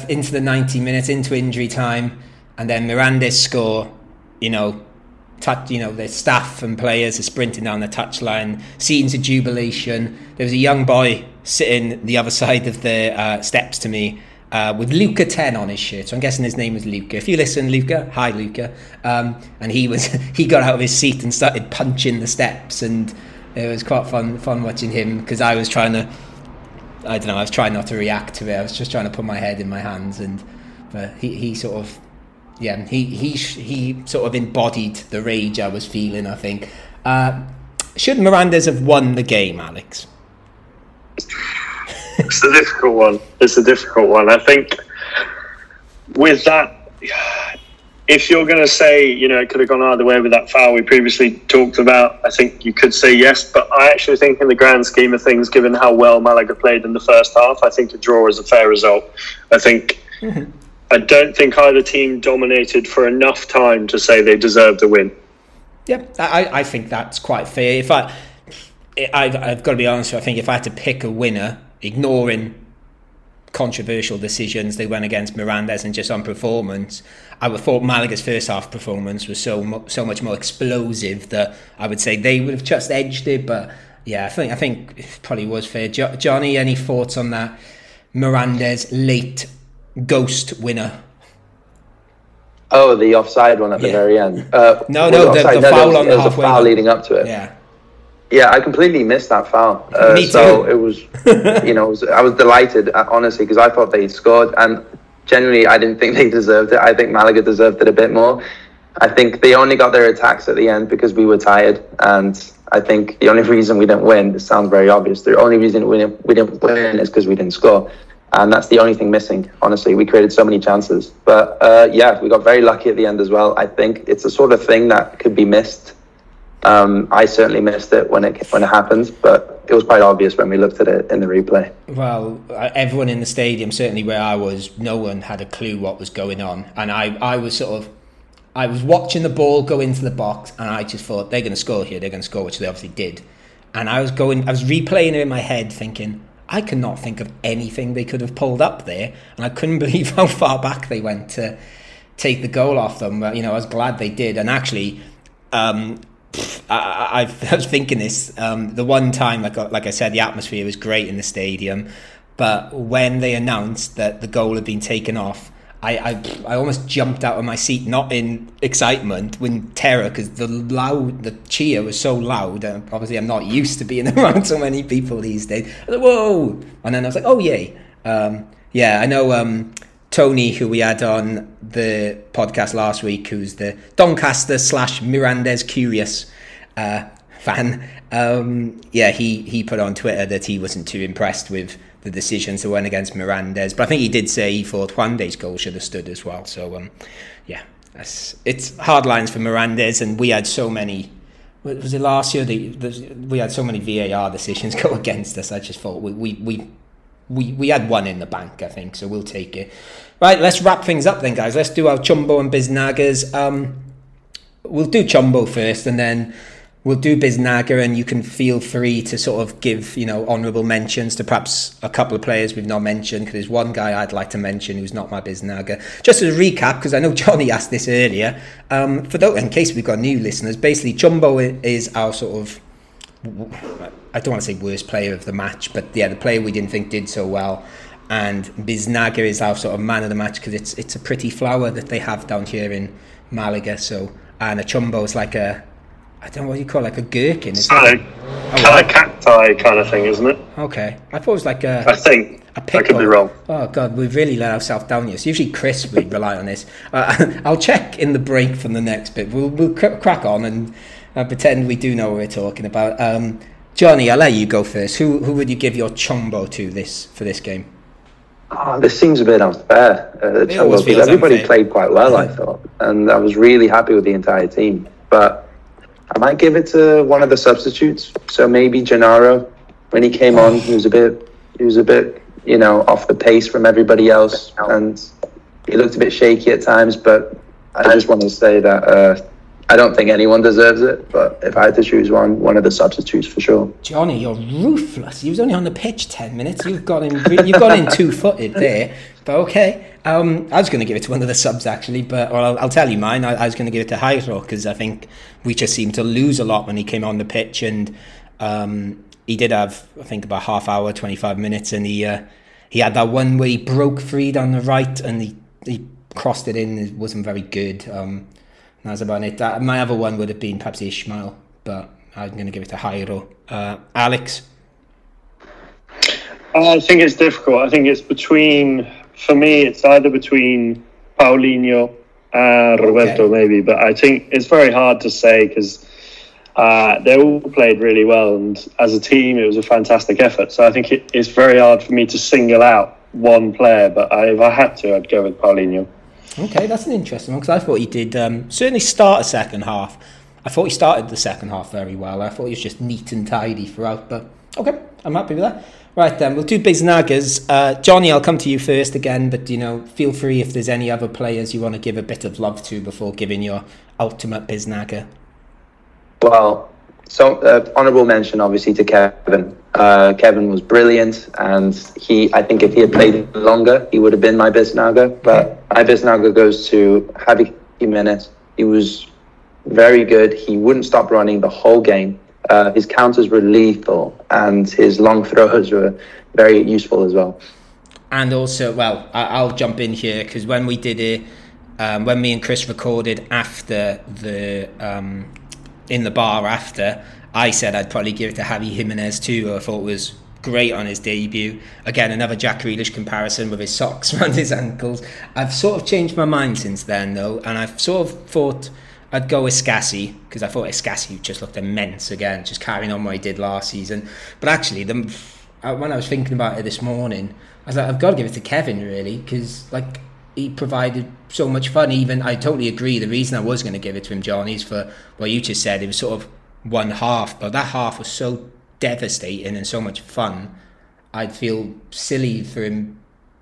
S1: into the ninety minutes into injury time, and then Mirandes score. You know, touch. You know, the staff and players are sprinting down the touchline. Scenes of jubilation. There was a young boy sitting the other side of the uh, steps to me uh, with Luca 10 on his shirt. So I'm guessing his name was Luca. If you listen, Luca, hi Luca. Um, and he was he got out of his seat and started punching the steps, and it was quite fun fun watching him because I was trying to. I don't know. I was trying not to react to it. I was just trying to put my head in my hands, and but he, he sort of, yeah, he he he sort of embodied the rage I was feeling. I think. Uh, should Mirandes have won the game, Alex?
S2: it's a difficult one. It's a difficult one. I think with that, if you're going to say, you know, it could have gone either way with that foul we previously talked about, I think you could say yes. But I actually think, in the grand scheme of things, given how well Malaga played in the first half, I think a draw is a fair result. I think. Mm-hmm. I don't think either team dominated for enough time to say they deserved the win.
S1: Yeah, I, I think that's quite fair. If I, I've, I've got to be honest, I think if I had to pick a winner, ignoring controversial decisions they went against Mirandes and just on performance. I would thought Malaga's first half performance was so so much more explosive that I would say they would have just edged it. But yeah, I think I think it probably was fair. Jo- Johnny, any thoughts on that Mirandes late ghost winner?
S3: Oh, the offside one at yeah. the very end.
S1: Uh, no, no, the, the, the, foul
S3: no,
S1: on the halfway.
S3: foul leading up to it.
S1: Yeah.
S3: Yeah, I completely missed that foul.
S1: Uh, Me too.
S3: So it was, you know, was, I was delighted, uh, honestly, because I thought they scored, and generally, I didn't think they deserved it. I think Malaga deserved it a bit more. I think they only got their attacks at the end because we were tired, and I think the only reason we didn't win, this sounds very obvious, the only reason we didn't, we didn't win is because we didn't score. And that's the only thing missing, honestly. We created so many chances. But uh, yeah, we got very lucky at the end as well. I think it's the sort of thing that could be missed um, I certainly missed it when it when it happened, but it was quite obvious when we looked at it in the replay.
S1: Well, uh, everyone in the stadium, certainly where I was, no one had a clue what was going on, and I, I was sort of, I was watching the ball go into the box, and I just thought they're going to score here, they're going to score, which they obviously did, and I was going, I was replaying it in my head, thinking. I cannot think of anything they could have pulled up there, and I couldn't believe how far back they went to take the goal off them. But, you know, I was glad they did, and actually, um, I, I, was thinking this um, the one time, like like I said, the atmosphere was great in the stadium, but when they announced that the goal had been taken off, I, I, I almost jumped out of my seat, not in excitement, in terror, because the loud, the cheer was so loud. And obviously, I'm not used to being around so many people these days. Like, Whoa! And then I was like, oh yay! Um, yeah, I know. Um, Tony, who we had on the podcast last week, who's the Doncaster slash Mirandes Curious uh, fan, um, yeah, he, he put on Twitter that he wasn't too impressed with the decisions that went against Mirandes. But I think he did say he thought Juande's goal should have stood as well. So, um, yeah, it's hard lines for Mirandes, and we had so many. Was it last year? The, the, we had so many VAR decisions go against us. I just thought we, we, we we, we had one in the bank, I think, so we'll take it. Right, let's wrap things up then, guys. Let's do our Chumbo and Biznagas. Um, we'll do Chumbo first, and then we'll do Biznaga, and you can feel free to sort of give, you know, honourable mentions to perhaps a couple of players we've not mentioned, because there's one guy I'd like to mention who's not my Biznaga. Just as a recap, because I know Johnny asked this earlier, um, for those, in case we've got new listeners, basically Chumbo is our sort of I don't want to say worst player of the match, but yeah, the player we didn't think did so well. And Biznaga is our sort of man of the match because it's it's a pretty flower that they have down here in Malaga. So and a chumbo is like a I don't know what you call it, like a gherkin. Is
S2: kind of, kind of cacti kind of thing, isn't it?
S1: Okay, I thought it was like a.
S2: I think.
S1: A pickle.
S2: I could be wrong.
S1: Oh god, we've really let ourselves down here. It's usually Chris we rely on this. Uh, I'll check in the break from the next bit. We'll, we'll crack on and uh, pretend we do know what we're talking about. Um, Johnny, I'll let you go first. Who who would you give your chumbo to this for this game?
S3: Oh, this seems a bit unfair. Uh,
S1: It always
S3: because
S1: feels
S3: everybody
S1: unfair.
S3: played quite well, I thought, and I was really happy with the entire team. But I might give it to one of the substitutes. So maybe Genaro, when he came on, he was a bit, he was a bit, you know, off the pace from everybody else, and he looked a bit shaky at times. But I just want to say that uh, I don't think anyone deserves it. But if I had to choose one, one of the substitutes for sure.
S1: Johnny, you're ruthless. He was only on the pitch ten minutes. You've got him. You've got in two footed there. But okay. Um, I was going to give it to one of the subs actually, but well, I'll, I'll tell you mine. I, I was going to give it to Jairo because I think we just seemed to lose a lot when he came on the pitch, and um, he did have I think about half hour, twenty five minutes, and he uh, he had that one where he broke free down the right and he he crossed it in. It wasn't very good. Um, that's about it. Uh, my other one would have been perhaps Ishmael, but I'm going to give it to Jairo. Uh, Alex.
S2: I think it's difficult. I think it's between, for me, it's either between Paulino and Roberto,
S1: Okay.
S2: maybe. But I think it's very hard to say because uh, they all played really well, and as a team, it was a fantastic effort. So I think it, it's very hard for me to single out one player. But I, if I had to, I'd go with Paulino.
S1: Okay, that's an interesting one because I thought he did um, certainly start a second half. I thought he started the second half very well. I thought he was just neat and tidy throughout. But okay, I'm happy with that. Right then, we'll do Biznagas. Uh, Johnny, I'll come to you first again, but you know, feel free if there's any other players you want to give a bit of love to before giving your ultimate Biznaga.
S3: Well, so uh, honourable mention, obviously, to Kevin. Uh, Kevin was brilliant, and he. I think if he had played longer, he would have been my Biznaga. But my Biznaga goes to Javi Jimenez. He was very good. He wouldn't stop running the whole game. Uh, his counters were lethal, and his long throws were very useful as well.
S1: And also, well, I- I'll jump in here because when we did it, um, when me and Chris recorded after the um, in the bar after, I said I'd probably give it to Javi Jimenez too. who I thought was great on his debut. Again, another Jack Grealish comparison with his socks around his ankles. I've sort of changed my mind since then though, and I've sort of thought I'd go with Scassi because I thought Scassi just looked immense again, just carrying on what he did last season. But actually, the uh, when I was thinking about it this morning, I was like, I've got to give it to Kevin really because like he provided so much fun. Even I totally agree. The reason I was going to give it to him, John, is for what you just said. It was sort of one half, but that half was so devastating and so much fun. I'd feel silly for him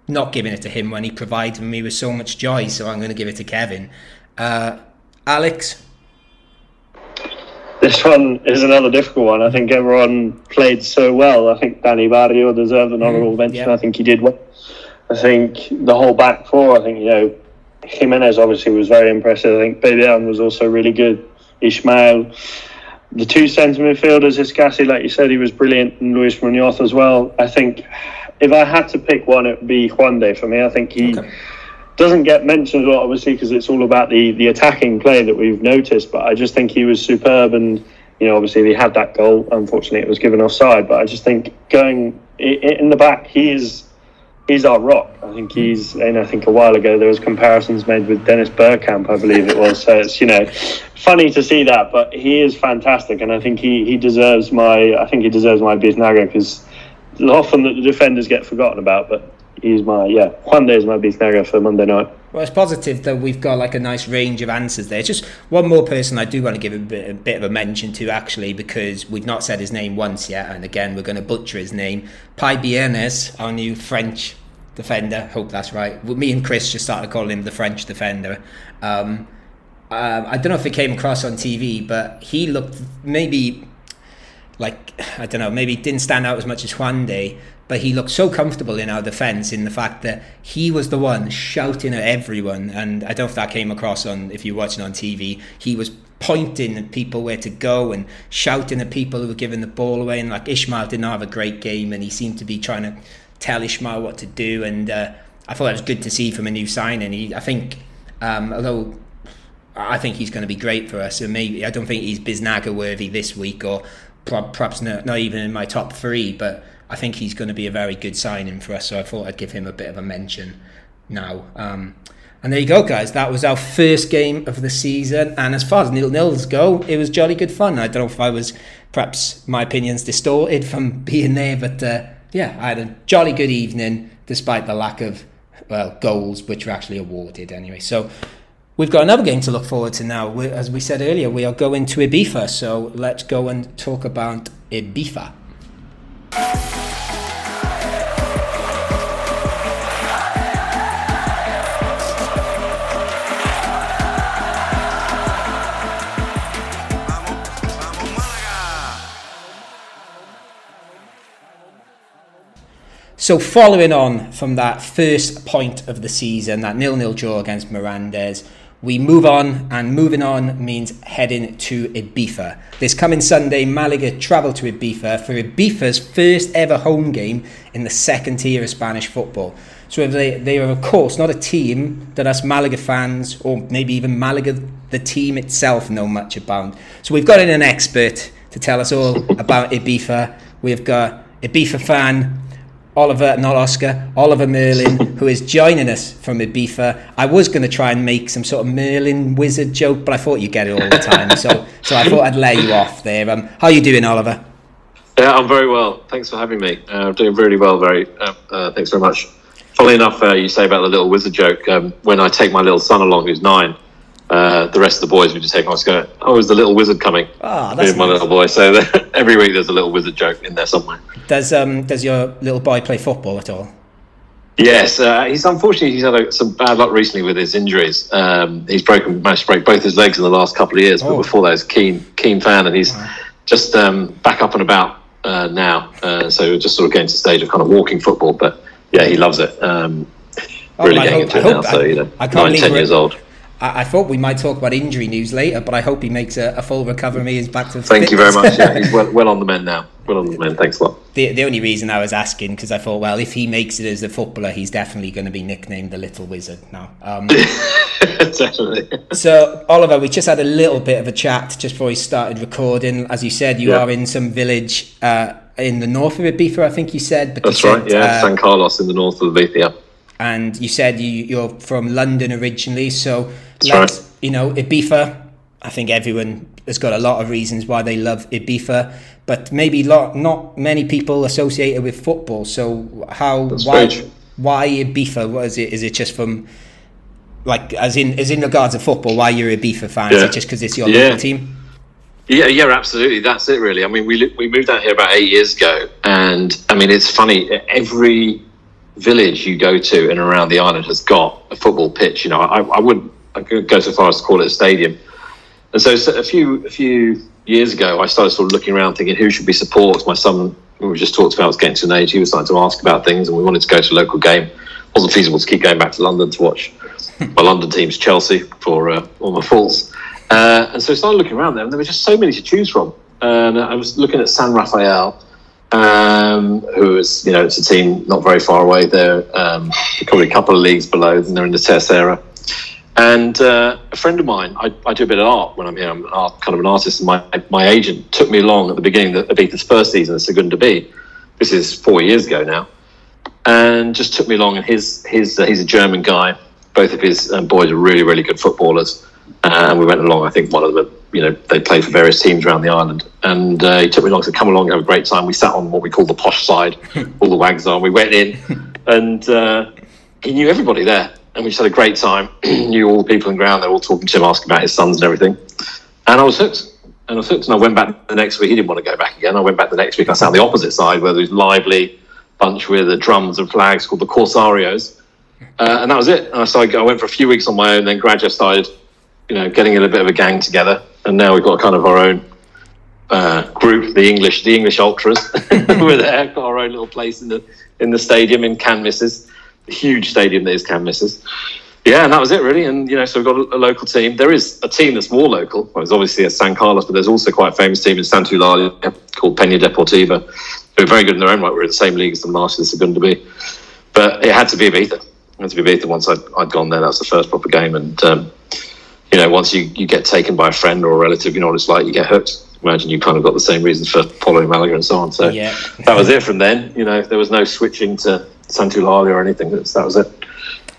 S1: not giving it to him when he provided me with so much joy. So I'm going to give it to Kevin. Uh, Alex,
S2: This one is another difficult one. I think everyone played so well. I think Dani Barrio deserved an honourable mention.
S1: yeah.
S2: I think he did well. I think the whole back four, I think, you know, Jimenez obviously was very impressive. I think Bebian was also really good. Ishmael. The two centre midfielders, Escassi, like you said, he was brilliant, and Luis Munoz as well. I think if I had to pick one, it would be Juande for me. I think he
S1: Okay.
S2: doesn't get mentioned a lot, obviously, because it's all about the, the attacking play that we've noticed. But I just think he was superb, and you know, obviously, he had that goal. Unfortunately, it was given offside. But I just think going in the back, he is he's our rock. I think hmm. he's, and I think a while ago there was comparisons made with Dennis Bergkamp, I believe it was. So it's you know funny to see that, but he is fantastic, and I think he he deserves my I think he deserves my Biznaga because often that the defenders get forgotten about, but he's my yeah Juan is my Biznaga for Monday night.
S1: Well, it's positive that we've got like a nice range of answers there. Just one more person I do want to give a bit, a bit of a mention to actually because we've not said his name once yet, and again we're going to butcher his name. Peybernes, our new French defender. Hope that's right. Me and Chris just started calling him the French defender. Um, um, I don't know if it came across on TV, but he looked maybe like I don't know, maybe didn't stand out as much as Juan but he looked so comfortable in our defence in the fact that he was the one shouting at everyone. And I don't know if that came across on if you're watching on TV. He was pointing at people where to go and shouting at people who were giving the ball away. And like Ishmael didn't have a great game, and he seemed to be trying to tell Ishmael what to do. And uh, I thought it was good to see from a new signing. He, I think, um, although I think he's going to be great for us. And maybe I don't think he's Biznaga worthy this week, or perhaps not, not even in my top three. But I think he's going to be a very good signing for us. So I thought I'd give him a bit of a mention now. Um, and there you go, guys. That was our first game of the season. And as far as nil nils go, it was jolly good fun. I don't know if I was perhaps my opinions distorted from being there, but uh, yeah, I had a jolly good evening despite the lack of well goals, which were actually awarded anyway. So we've got another game to look forward to now. we as we said earlier, we are going to Ibiza. So let's go and talk about Ibiza. So, following on from that first point of the season, that nil-nil draw against Mirandes, we move on, and moving on means heading to Ibiza. This coming Sunday, Malaga travel to Ibiza for Ibiza's first ever home game in the second tier of Spanish football. So they, they are, of course, not a team that us Malaga fans, or maybe even Malaga, the team itself, know much about. So we've got in an expert to tell us all about Ibiza. We've got Ibiza fan Oliver, not Oscar, Oliver Merlin, who is joining us from Ibiza. I was going to try and make some sort of Merlin wizard joke, but I thought you get it all the time, so so I thought I'd lay you off there. Um, how are you doing, Oliver?
S4: Yeah, I'm very well. Thanks for having me. Uh, I'm doing really well. Very. Uh, uh, thanks very much. Funnily enough, uh, you say about the little wizard joke. Um, when I take my little son along, who's nine, uh, the rest of the boys would just take off go, oh, is the little wizard coming?
S1: Oh, that's
S4: my little boy. So every week there's a little wizard joke in there somewhere.
S1: Does um does your little boy play football at all?
S4: Yes, uh, he's unfortunately he's had a, some bad luck recently with his injuries. Um, he's broken, managed to break both his legs in the last couple of years. But oh. before that, he's keen keen fan, and he's wow. just um, back up and about uh, now. Uh, so just sort of getting to the stage of kind of walking football. But yeah, he loves it. Um, oh, really getting hope, into it now. I, so you know, nine, ten years old.
S1: I, I, thought we might talk about injury news later, but I hope he makes a, a full recovery. He's back to.
S4: Thank fitness. you very much. Yeah, he's well, well on the mend now. Well on the mend. Thanks a lot.
S1: The, the only reason I was asking because I thought, well, if he makes it as a footballer, he's definitely going to be nicknamed the Little Wizard now. Um,
S4: definitely.
S1: So, Oliver, we just had a little bit of a chat just before we started recording. As you said, you yeah. are in some village uh, in the north of Ibiza, I think you said.
S4: But That's right. Said, yeah, uh, San Carlos in the north of Ibiza.
S1: And you said you, you're from London originally, so let's. Right you know, Ibiza, I think everyone has got a lot of reasons why they love Ibiza, but maybe lot, not many people associate it with football. So how That's why strange. why Ibiza? What is it? Is it just from like as in as in regards to football? Why you're a Ibiza fan? Yeah. Is it just because it's your yeah. local team?
S4: Yeah, yeah, absolutely. That's it, really. I mean, we we moved out here about eight years ago, and I mean, it's funny. Every village you go to and around the island has got a football pitch. You know, I, I wouldn't I could go so far as to call it a stadium. And so, so a few a few years ago, I started sort of looking around, thinking who should be support. My son, we just talked about, was getting to an age he was starting to ask about things, and we wanted to go to a local game. It wasn't feasible to keep going back to London to watch my London team's Chelsea for uh, all my faults. Uh, and so I started looking around there, and there were just so many to choose from. And I was looking at San Rafael, um, who is, you know, it's a team not very far away. They're um, probably a couple of leagues below, and they're in the Tercera. And uh, a friend of mine, I, I, do a bit of art when I'm here. I'm art, kind of an artist, and my, my agent took me along at the beginning of Ibiza's first season at Segunda B. This is four years ago now, and just took me along. And his his uh, he's a German guy. Both of his um, boys are really really good footballers, uh, and we went along. I think one of them, you know, they played for various teams around the island, and uh, he took me along to come along, have a great time. We sat on what we call the posh side, all the wags on. We went in, and uh, he knew everybody there and we just had a great time. Knew all the people in the ground. they were all talking to him, asking about his sons and everything. And I was hooked. And I was hooked. And I went back the next week. He didn't want to go back again. I went back the next week. I sat on the opposite side where there was lively bunch with the drums and flags called the Corsarios. Uh, and that was it. And so I went for a few weeks on my own. Then gradually started, you know, getting in a bit of a gang together. And now we've got kind of our own uh, group, the English, the English Ultras. We're there, got our own little place in the in the stadium in Can Misses huge stadium that is Can Misses. Yeah, and that was it really. And you know, so we've got a, a, local team. There is a team that's more local. Well, there's obviously a San Carlos, but there's also quite a famous team in Santa Eulalia called Peña Deportiva, They're very good in their own right. We're in the same league as them last year, so going to be. But it had to be Ibiza. It had to be Ibiza once I'd, I'd gone there. That was the first proper game, and um, you know, once you, you get taken by a friend or a relative, you know what it's like. You get hooked. Imagine you kind of got the same reasons for following Malaga and so on. So
S1: Yeah.
S4: that was it from then. You know, there was no switching to Santulali or anything. That's, that was it.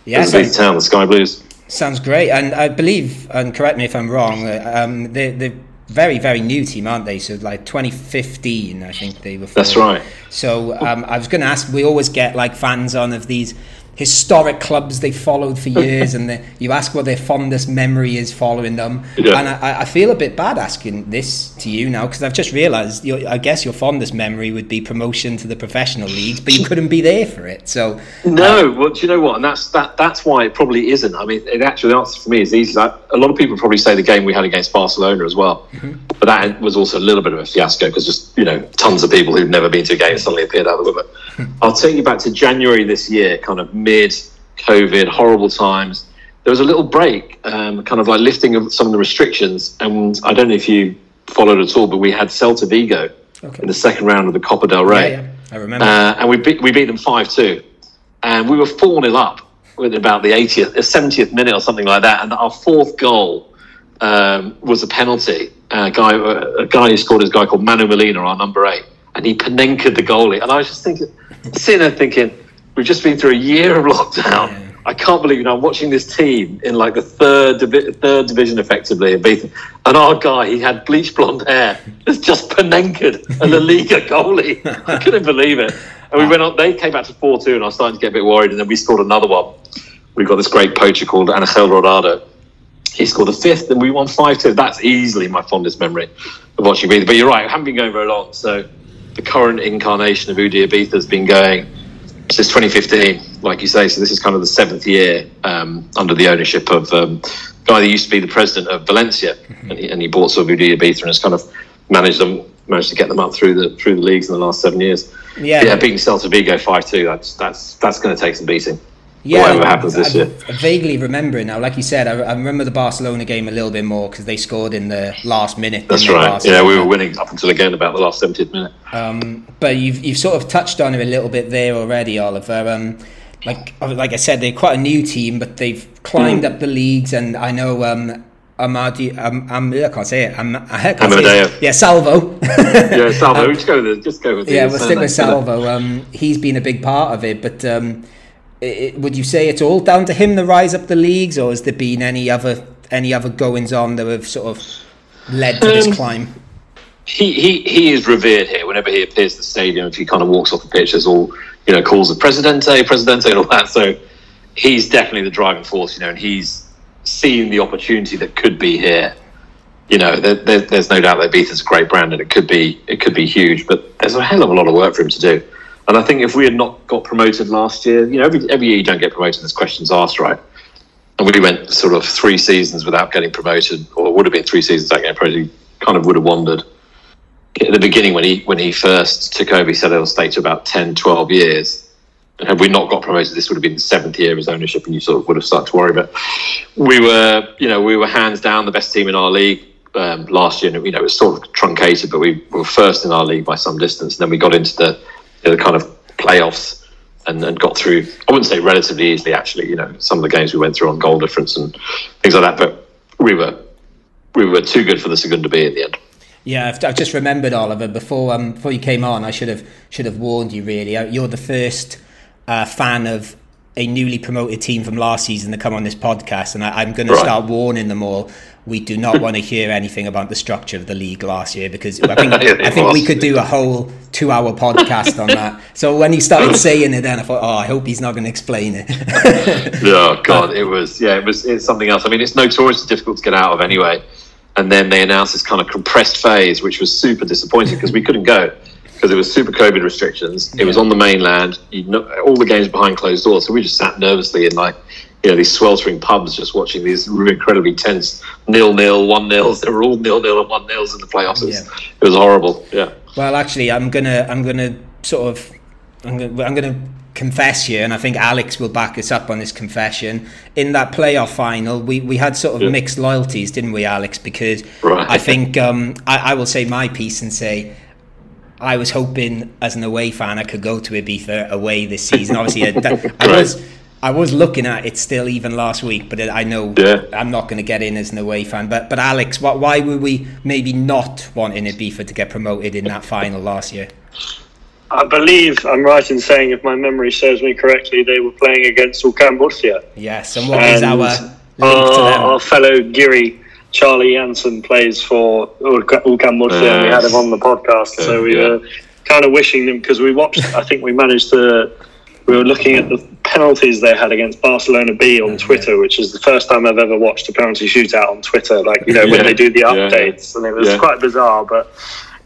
S1: Yeah,
S4: it was
S1: so-
S4: a big town, the Sky Blues.
S1: Sounds great, and I believe, and correct me if I'm wrong, uh, um, they're, they're very, very new team, aren't they? So like 2015, I think they were.
S4: That's right.
S1: So um, I was going to ask. We always get like fans on of these historic clubs they followed for years, and the, you ask what their fondest memory is following them.
S4: Yeah.
S1: And I, I feel a bit bad asking this to you now because I've just realised. I guess your fondest memory would be promotion to the professional leagues, but you couldn't be there for it. So uh,
S4: No, well, do you know what? And that's that. That's why it probably isn't. I mean, it actually the answer for me is easy. Like, a lot of people probably say the game we had against Barcelona as well, mm-hmm. but that was also a little bit of a fiasco because just you know tons of people who'd never been to a game suddenly appeared out of the woodwork. I'll take you back to January this year, kind of mid COVID, horrible times. There was a little break, um, kind of like lifting of some of the restrictions, and I don't know if you followed at all, but we had Celta Vigo
S1: Okay.
S4: in the second round of the Copa del Rey.
S1: yeah, yeah, I remember.
S4: Uh, and we beat, we beat them 5 2. And we were 4 0 up with about the 80th, uh, 70th minute or something like that. And our fourth goal um, was a penalty. A guy, a guy who scored is a guy called Manu Molina, our number eight. And he panenkered the goalie. And I was just thinking, sitting there thinking, we've just been through a year of lockdown. I can't believe you know I'm watching this team in like the third divi- third division effectively in Beaton, and our guy he had bleach blonde hair has just panenkered a La Liga goalie. I couldn't believe it. And we went on. They came back to four two, and I was starting to get a bit worried. And then we scored another one. We've got this great poacher called Angel Rodado. He scored a fifth, and we won five two. That's easily my fondest memory of watching Ibiza. But you're right, I haven't been going very long. So the current incarnation of UD Ibiza has been going since 2015, like you say. So this is kind of the seventh year um, under the ownership of um, a guy that used to be the president of Valencia, and he, and he bought sort of UD Ibiza and has kind of managed them, managed to get them up through the through the leagues in the last seven years.
S1: Yeah.
S4: yeah, beating Celta Vigo five two. That's that's that's going to take some beating.
S1: Yeah,
S4: whatever happens this
S1: I,
S4: year.
S1: I vaguely remember it now. Like you said, I, I remember the Barcelona game a little bit more because they scored in the last minute.
S4: That's right. Yeah, we were winning up until again about the last 70th minute.
S1: Um, but you've you've sort of touched on it a little bit there already, Oliver. Um, like like I said, they're quite a new team, but they've climbed up the leagues, and I know um, Amadi, um, um, I can't say it. Um, I can't say it.
S4: Amadeo.
S1: Yeah, Salvo.
S4: Yeah, Salvo, just go with it. Just go with it.
S1: yeah, we'll stick with Salvo. Um, he's been a big part of it, but um, i i would you say it's all down to him to rise up the leagues, or has there been any other any other goings on that have sort of led to this
S4: Um,
S1: climb?
S4: he, he he is revered here. Whenever he appears at the stadium, if he kind of walks off the pitch, there's all you know calls of Presidente, Presidente, and all that. So he's definitely the driving force, you know, and he's seen the opportunity that could be here. You know, there, there, there's no doubt that Ibiza's a great brand, and it could be it could be huge. But there's a hell of a lot of work for him to do. And I think if we had not got promoted last year, you know, every every year you don't get promoted, there's questions asked, right? And we went sort of three seasons without getting promoted, or it would have been three seasons without getting promoted. Kind of would have wondered at the beginning when he when he first took over, he said it'll stay to about 10, 12 years. And had we not got promoted, this would have been the seventh year of his ownership, and you sort of would have started to worry. But we were, you know, we were hands down the best team in our league um, last year. And, you know, it was sort of truncated, but we were first in our league by some distance. And then we got into the, you know, the kind of playoffs and, and got through. I wouldn't say relatively easily, actually. You know, some of the games we went through on goal difference and things like that. But we were we were too good for the Segunda B in the end.
S1: Yeah, I've, I've just remembered Oliver before um, before you came on. I should have should have warned you. Really, Uh, you're the first uh, fan of a newly promoted team from last season to come on this podcast, and I, I'm going to start warning them all. We do not want to hear anything about the structure of the league last year because I think I think we could do a whole two hour podcast on that. So when he started saying it, then I thought, oh, I hope he's not going to explain it.
S4: oh god it was yeah it was it's something else i mean it's notoriously difficult to get out of anyway and then they announced this kind of compressed phase which was super disappointing because we couldn't go because it was super covid restrictions it was on the mainland you know, all the games behind closed doors so we just sat nervously in like you know these sweltering pubs just watching these incredibly tense nil nil one nils they were all nil nil and one nils in the playoffs it was,
S1: Yeah.
S4: it was horrible yeah
S1: Well, actually, I'm gonna I'm gonna sort of I'm gonna, I'm gonna confess here, and I think Alex will back us up on this confession. In that playoff final, we, we had sort of
S4: Yeah.
S1: mixed loyalties, didn't we, Alex? Because
S4: Right.
S1: I think um, I, I will say my piece and say. I was hoping, as an away fan, I could go to Ibiza away this season. Obviously, I, I was I was looking at it still even last week, but I know
S4: Yeah.
S1: I'm not going to get in as an away fan. But but Alex, what, why were we maybe not wanting Ibiza to get promoted in that final last year?
S2: I believe I'm right in saying, if my memory serves me correctly, they were playing against UCAM Murcia.
S1: Yes, and what is
S2: And
S1: our link to
S2: our,
S1: them?
S2: our fellow Guiri, Charlie Jansen, plays for Ulca- UCAM Murcia, and we had him on the podcast.
S4: Okay,
S2: so we
S4: yeah.
S2: were kind of wishing them because we watched. I think we managed to. We were looking at the penalties they had against Barcelona B on Twitter, which is the first time I've ever watched a penalty shootout on Twitter. Like you know when
S4: Yeah,
S2: they do the
S4: yeah, yeah.
S2: updates, and it was
S4: Yeah.
S2: quite bizarre, but.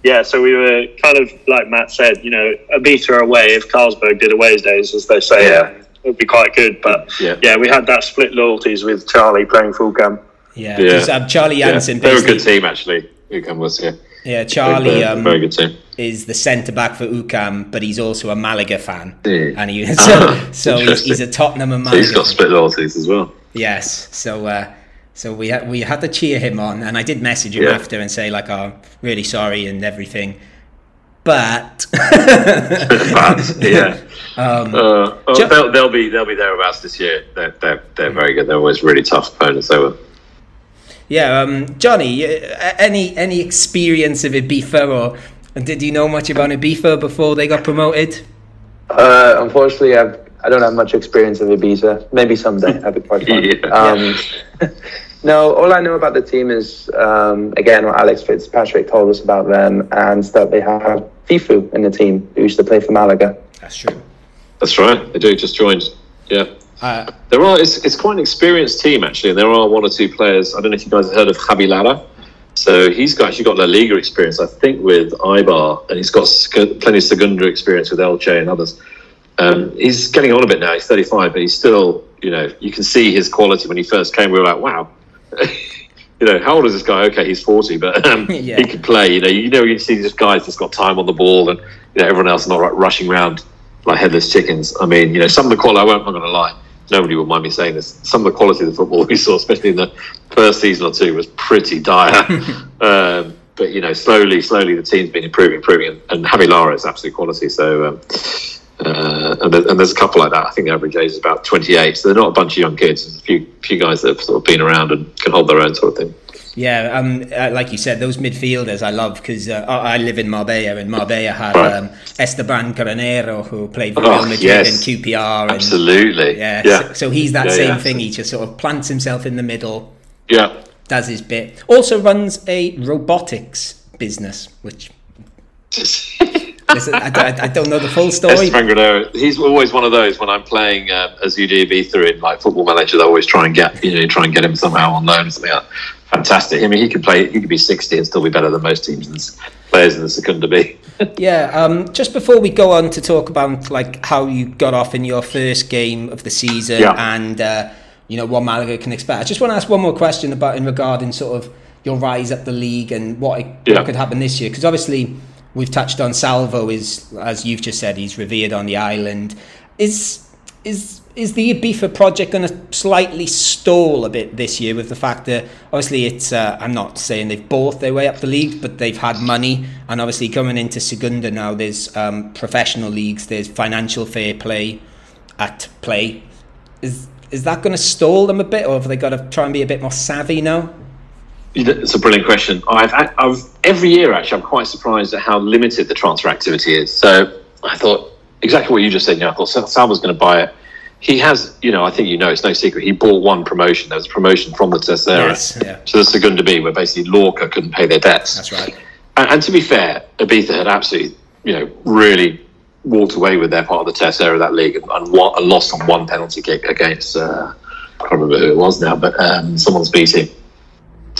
S2: Yeah, so we were kind of like Matt said, you know, Ibiza away if Carlsberg did away days, as they say,
S4: Yeah.
S2: um, it would be quite good. But
S4: Yeah.
S2: yeah, we had that split loyalties with Charlie playing full cam.
S1: Yeah,
S4: Yeah.
S1: um, Charlie
S4: Yeah.
S1: Jansen
S4: They're a good team, actually. Who was yeah.
S1: Yeah, Charlie um,
S4: very good team.
S1: is the centre back for UCAM, but he's also a Malaga fan,
S4: Yeah.
S1: and he so, so he's, he's a Tottenham and
S4: So
S1: Malaga.
S4: he's got split loyalties as well.
S1: Yes, so uh, so we had we had to cheer him on, and I did message him
S4: Yeah.
S1: after and say like, "I'm "Oh, really sorry" and everything. But
S4: but yeah,
S1: um,
S4: uh, oh, they'll, they'll be they'll be thereabouts this year. They're, they're, they're very good. They're always really tough opponents. They were.
S1: Yeah, um, Johnny, uh, any any experience of Ibiza, or did you know much about Ibiza before they got promoted?
S3: Uh, unfortunately, I've, I don't have much experience of Ibiza. Maybe someday. That'd be quite fun.
S4: Yeah.
S3: Um, no, all I know about the team is, um, again, what Alex Fitzpatrick told us about them, and that they have Fifu in the team, who used to play for Malaga.
S1: That's true.
S4: That's right. They do just joined. Yeah.
S1: Uh,
S4: There are. It's, it's quite an experienced team actually, and there are one or two players. I don't know if you guys have heard of Javi Lara. So he's got, actually got La Liga experience, I think, with Eibar, and he's got plenty of Segunda experience with Elche and others. Um, he's getting on a bit now. He's 35, but he's still, you know, you can see his quality. When he first came, we were like, wow. you know, how old is this guy? Okay, he's 40, but um,
S1: Yeah.
S4: he could play. You know, you know, you see these guys that's got time on the ball, and you know, everyone else not like, rushing around like headless chickens. I mean, you know, some of the quality. I won't. I'm not going to lie. Nobody will mind me saying this. Some of the quality of the football we saw, especially in the first season or two, was pretty dire. um, but you know, slowly, slowly, the team's been improving, improving, and, and Javi Lara is absolute quality. So. Um, uh, and, there, and there's a couple like that. I think the average age is about 28, so they're not a bunch of young kids. There's a few few guys that have sort of been around and can hold their own sort of thing.
S1: Yeah, um, uh, like you said, those midfielders I love because uh, I I live in Marbella, and Marbella had
S4: Right.
S1: um, Esteban Granero who played for
S4: Oh,
S1: Real Madrid
S4: yes.
S1: and QPR. And,
S4: Absolutely.
S1: Yeah,
S4: Yeah.
S1: So, so he's that
S4: Yeah,
S1: same
S4: yeah.
S1: thing. He just sort of plants himself in the middle,
S4: Yeah.
S1: does his bit. Also runs a robotics business, which I, I- I don't know the full story.
S4: Esteban Granero, he's always one of those when I'm playing uh, as UD Ibiza in like Football Manager. They always try and get you know try and get him somehow on loan or something. Like that. Fantastic. I mean, he could play. He could be 60 and still be better than most teams and players in the Segunda B.
S1: Yeah, um, just before we go on to talk about like how you got off in your first game of the season
S4: Yeah.
S1: and uh, you know what Malaga can expect, I just want to ask one more question about in regarding sort of your rise up the league and what, it,
S4: Yeah.
S1: what could happen this year because obviously we've touched on Salvo is as you've just said he's revered on the island. Is is is the Ibiza project going to slightly stall a bit this year with the fact that obviously it's uh, I'm not saying they've bought their way up the league, but they've had money and obviously coming into Segunda now there's um, professional leagues, there's financial fair play at play. Is is that going to stall them a bit, or have they got to try and be a bit more savvy now?
S4: It's a brilliant question. I've, I've every year actually, I'm quite surprised at how limited the transfer activity is. So I thought exactly what you just said. You know, I thought Sal- Salvo's going to buy it. He has, you know, I think you know, it's no secret. He bought one promotion. There was a promotion from the Tercera
S1: Yes, yeah.
S4: to the Segunda B, where basically Lorca couldn't pay their debts.
S1: That's right.
S4: And, and to be fair, Ibiza had absolutely, you know, really walked away with their part of the Tercera of that league and, and, won, and lost on one penalty kick against, uh, I can't remember who it was now, but um, someone's beating.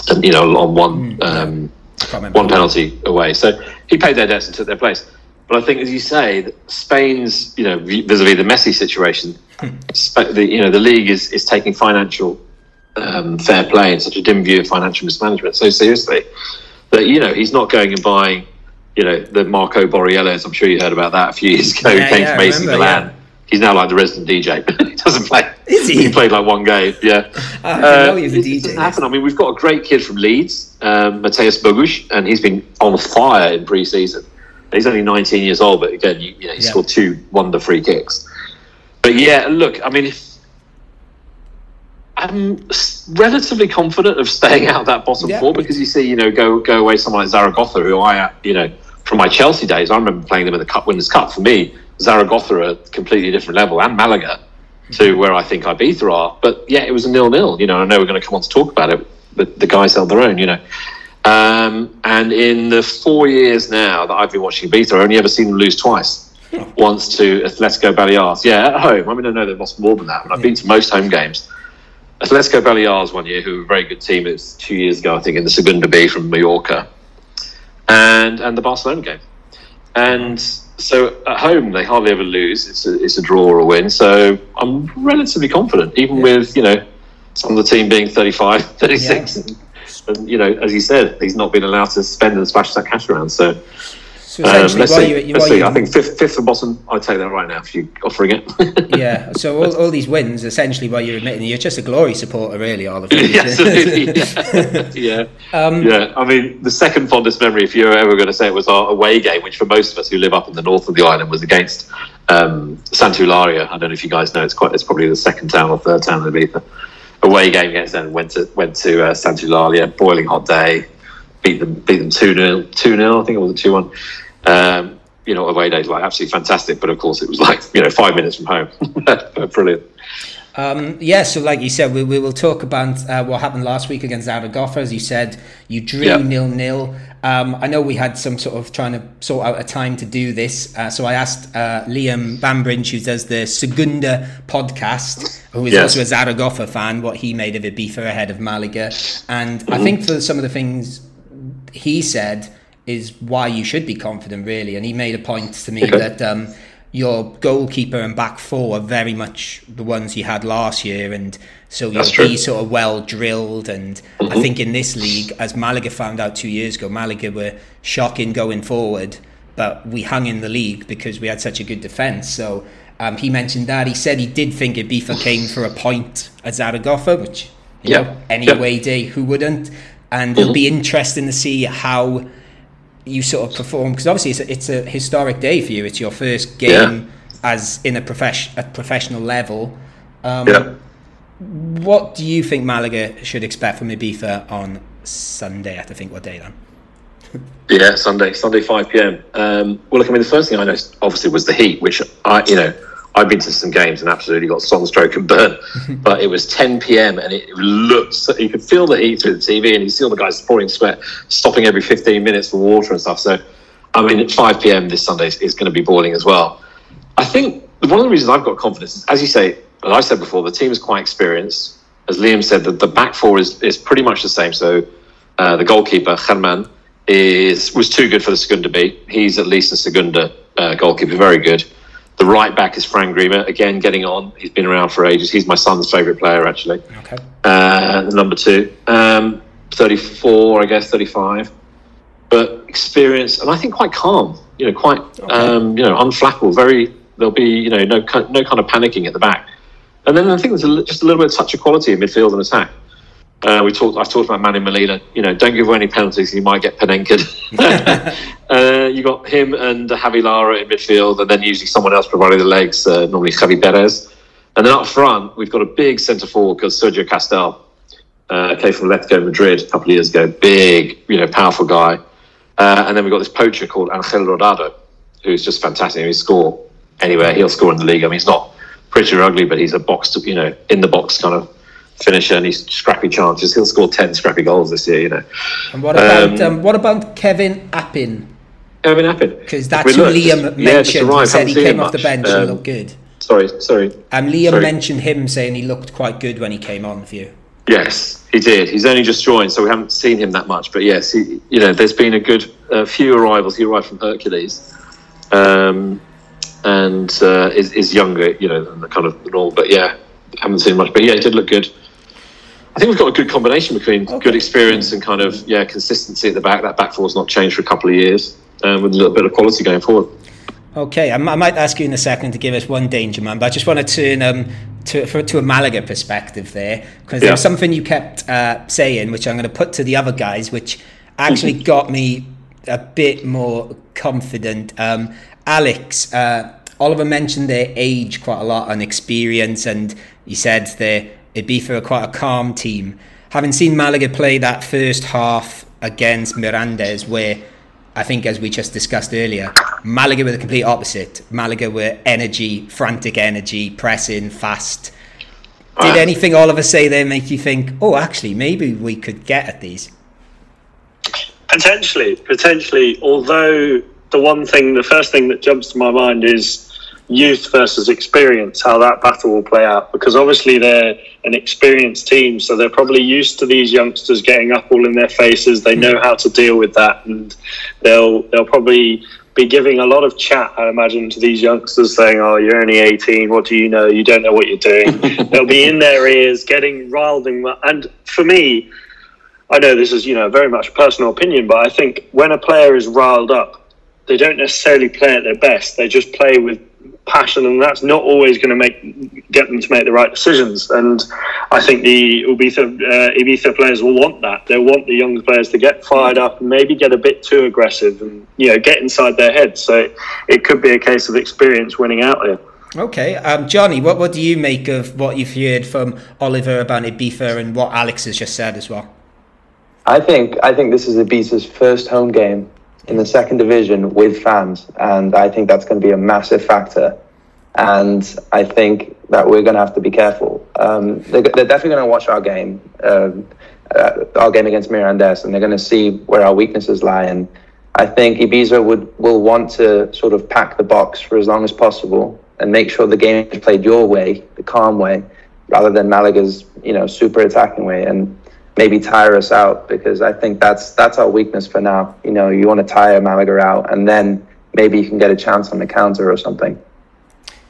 S4: And, you know, on one um,
S1: can't remember.
S4: one penalty away. So he paid their debts and took their place. But I think, as you say, Spain's, you know, vis-a-vis the Messi situation, the, you know, the league is, is taking financial um, fair play and such a dim view of financial mismanagement so seriously that, you know, he's not going and buying, you know, the Marco Borriellos. I'm sure you heard about that a few years ago.
S1: Yeah,
S4: he came
S1: yeah,
S4: from AC Milan.
S1: yeah.
S4: He's now like the resident DJ. but he doesn't play.
S1: Is he?
S4: He played like one game. Yeah.
S1: I didn't
S4: Uh,
S1: know he was a DJ.
S4: It doesn't happen. I mean, we've got a great kid from Leeds, um, Mateusz Bogusz, and he's been on fire in pre-season. He's only 19 years old, but again, you, you know, he
S1: Yeah.
S4: scored two wonder free kicks. But yeah, look, I mean, I'm relatively confident of staying out of that bottom
S1: Yeah.
S4: four because you see, you know, go go away someone like Zaragoza, who I, you know, from my Chelsea days, I remember playing them in the Cup Winners' Cup. For me, Zaragoza are a completely different level, and Malaga to where I think Ibiza are. But yeah, it was a nil-nil. You know, I know we're going to come on to talk about it, but the guys held their own. You know. Um, and in the four years now that I've been watching Ibiza, I've only ever seen them lose twice. Once to Atletico Baleares, yeah, at home. I mean, I know they've lost more than that, but I've been to most home games. Atletico Baleares one year, who were a very good team. It was two years ago, I think, in the Segunda B from Mallorca, and and the Barcelona game. And so at home, they hardly ever lose. It's a, it's a draw or a win. So I'm relatively confident, even with you know some of the team being 35, 36. And, and, you know, as you said, he's not been allowed to spend and splash that cash around. So
S1: So
S4: um,
S1: essentially, while
S4: see.
S1: you,
S4: let's see.
S1: you
S4: I think fifth, fifth and bottom. I'd take that right now if you're offering it.
S1: yeah. So all, all these wins, essentially, while you're admitting you're just a glory supporter, really, Oliver.
S4: Yeah, absolutely. yeah.
S1: Um,
S4: yeah. I mean, the second fondest memory, if you're ever going to say it, was our away game, which for most of us who live up in the north of the island was against um, Santa Eulalia. I don't know if you guys know. It's quite. It's probably the second town or third town in Ibiza. Away game against them. Went to went to uh, Santa Eulalia. Boiling hot day. Beat them. Beat them two 0 Two 0 I think it was a two one. Um, you know, away days like absolutely fantastic. But of course, it was like you know five minutes from home. Brilliant.
S1: Um, yeah, so like you said, we, we will talk about uh, what happened last week against Zaragoza. As you said, you drew
S4: Yeah.
S1: nil nil. Um, I know we had some sort of trying to sort out a time to do this, uh, so I asked uh, Liam Bambridge, who does the Segunda podcast, who is
S4: Yes.
S1: also a Zaragoza fan, what he made of Ibiza ahead of Malaga, and
S4: Mm-hmm.
S1: I think for some of the things he said is why you should be confident, really. And he made a point to me that um, your goalkeeper and back four are very much the ones you had last year, and so you'll be sort of well drilled. And I think in this league, as Malaga found out two years ago, Malaga were shocking going forward, but we hung in the league because we had such a good defence. So. Um, he mentioned that. He said he did think Ibiza came for a point at Zaragoza, which, you
S4: Yeah.
S1: know, any
S4: Yeah.
S1: away day, who wouldn't? And it'll be interesting to see how you sort of perform because obviously it's a, it's a historic day for you. It's your first game as in a profession at professional level. Um,
S4: Yeah.
S1: What do you think Malaga should expect from Ibiza on Sunday? I have to think what day then.
S4: Yeah, Sunday, Sunday, five pm. Um, well, look, I mean, the first thing I noticed obviously was the heat, which I, you know, I've been to some games and absolutely got sunstroke and burn. but it was 10 p.m. and it looked, so you could feel the heat through the TV and you see all the guys pouring sweat, stopping every 15 minutes for water and stuff. So, I mean, at 5 p.m. this Sunday is, is going to be boiling as well. I think one of the reasons I've got confidence is, as you say, and I said before, the team is quite experienced. As Liam said, the, the back four is, is pretty much the same. So uh, the goalkeeper, German, is was too good for the Segunda B. He's at least a Segunda uh, goalkeeper, very good. The right back is Frank Grima, again getting on. He's been around for ages. He's my son's favourite player, actually.
S1: Okay.
S4: Uh, number two, um, 34, I guess, 35. But experience, and I think quite calm, you know, quite, um, you know, unflappable, very, there'll be, you know, no, no kind of panicking at the back. And then I think there's a, just a little bit of touch of quality in midfield and attack. Uh, we talked. I've talked about Manu Molina. You know, don't give away any penalties. You might get Panenka'd. uh, you got him and Javi Lara in midfield, and then usually someone else providing the legs. Uh, normally Javi Perez, and then up front we've got a big centre forward called Sergio Castel. Uh, came from Atletico Madrid a couple of years ago. Big, you know, powerful guy. Uh, and then we've got this poacher called Angel Rodado, who's just fantastic. He score anywhere. He'll score in the league. I mean, he's not pretty or ugly, but he's a box, to, you know, in the box kind of finisher, and he's scrappy chances. He'll score ten scrappy goals this year. You know,
S1: And what about
S4: Um,
S1: um, what about Kevin Appin?
S4: Kevin Appin.
S1: Because that's who Liam
S4: yeah, just
S1: mentioned. he
S4: arrived,
S1: said he came off the bench
S4: Um,
S1: and looked good.
S4: Sorry, sorry.
S1: Um, Liam
S4: sorry.
S1: mentioned him saying he looked quite good when he came on for you.
S4: Yes, he did. He's only just joined, so we haven't seen him that much. But yes, he, you know, there's been a good uh, few arrivals. He arrived from Hercules, um, and uh, is, is younger, you know, than the kind of normal. But yeah, haven't seen much. But yeah, he did look good. I think we've got a good combination between
S1: Okay.
S4: good experience and kind of yeah consistency at the back. That back four's not changed for a couple of years, um, with a little bit of quality going forward.
S1: Okay, I, m- I might ask you in a second to give us one danger man, but I just want to turn um, to for, to a Malaga perspective there because
S4: Yeah.
S1: there's something you kept uh, saying, which I'm going to put to the other guys, which actually
S4: Mm-hmm.
S1: got me a bit more confident. Um, Alex, uh, Oliver mentioned their age quite a lot and experience, and he said they're Ibiza are quite a calm team. Having seen Malaga play that first half against Mirandes, where I think, as we just discussed earlier, Malaga were the complete opposite. Malaga were energy, frantic energy, pressing, fast. Did anything Oliver say there make you think, oh, actually, maybe we could get at these?
S2: Potentially, potentially. Although the one thing, the first thing that jumps to my mind is youth versus experience, how that battle will play out. Because obviously they're an experienced team, so they're probably used to these youngsters getting up all in their faces. They know how to deal with that, and they'll they'll probably be giving a lot of chat, I imagine, to these youngsters saying, Oh, you're only 18. What do you know? You don't know what you're doing. They'll be in their ears, getting riled. And for me, I know this is, you know, very much personal opinion, but I think when a player is riled up, they don't necessarily play at their best. They just play with passion, and that's not always going to make get them to make the right decisions. And I think the Ibiza, uh, Ibiza players will want that. They'll want the young players to get fired up and maybe get a bit too aggressive and you know get inside their heads. So it could be a case of experience winning out here.
S1: Okay, um, Johnny, what, what do you make of what you've heard from Oliver about Ibiza and what Alex has just said as well?
S3: I think I think this is Ibiza's first home game in the second division with fans, and I think that's going to be a massive factor. And I think that we're going to have to be careful. Um, they're, they're, definitely going to watch our game, um, uh, our game against Mirandes, and they're going to see where our weaknesses lie. And I think Ibiza would will want to sort of pack the box for as long as possible and make sure the game is played your way, the calm way, rather than Malaga's you know super attacking way. And maybe tire us out because I think that's that's our weakness for now. You know, you want to tire Malaga out, and then maybe you can get a chance on the counter or something.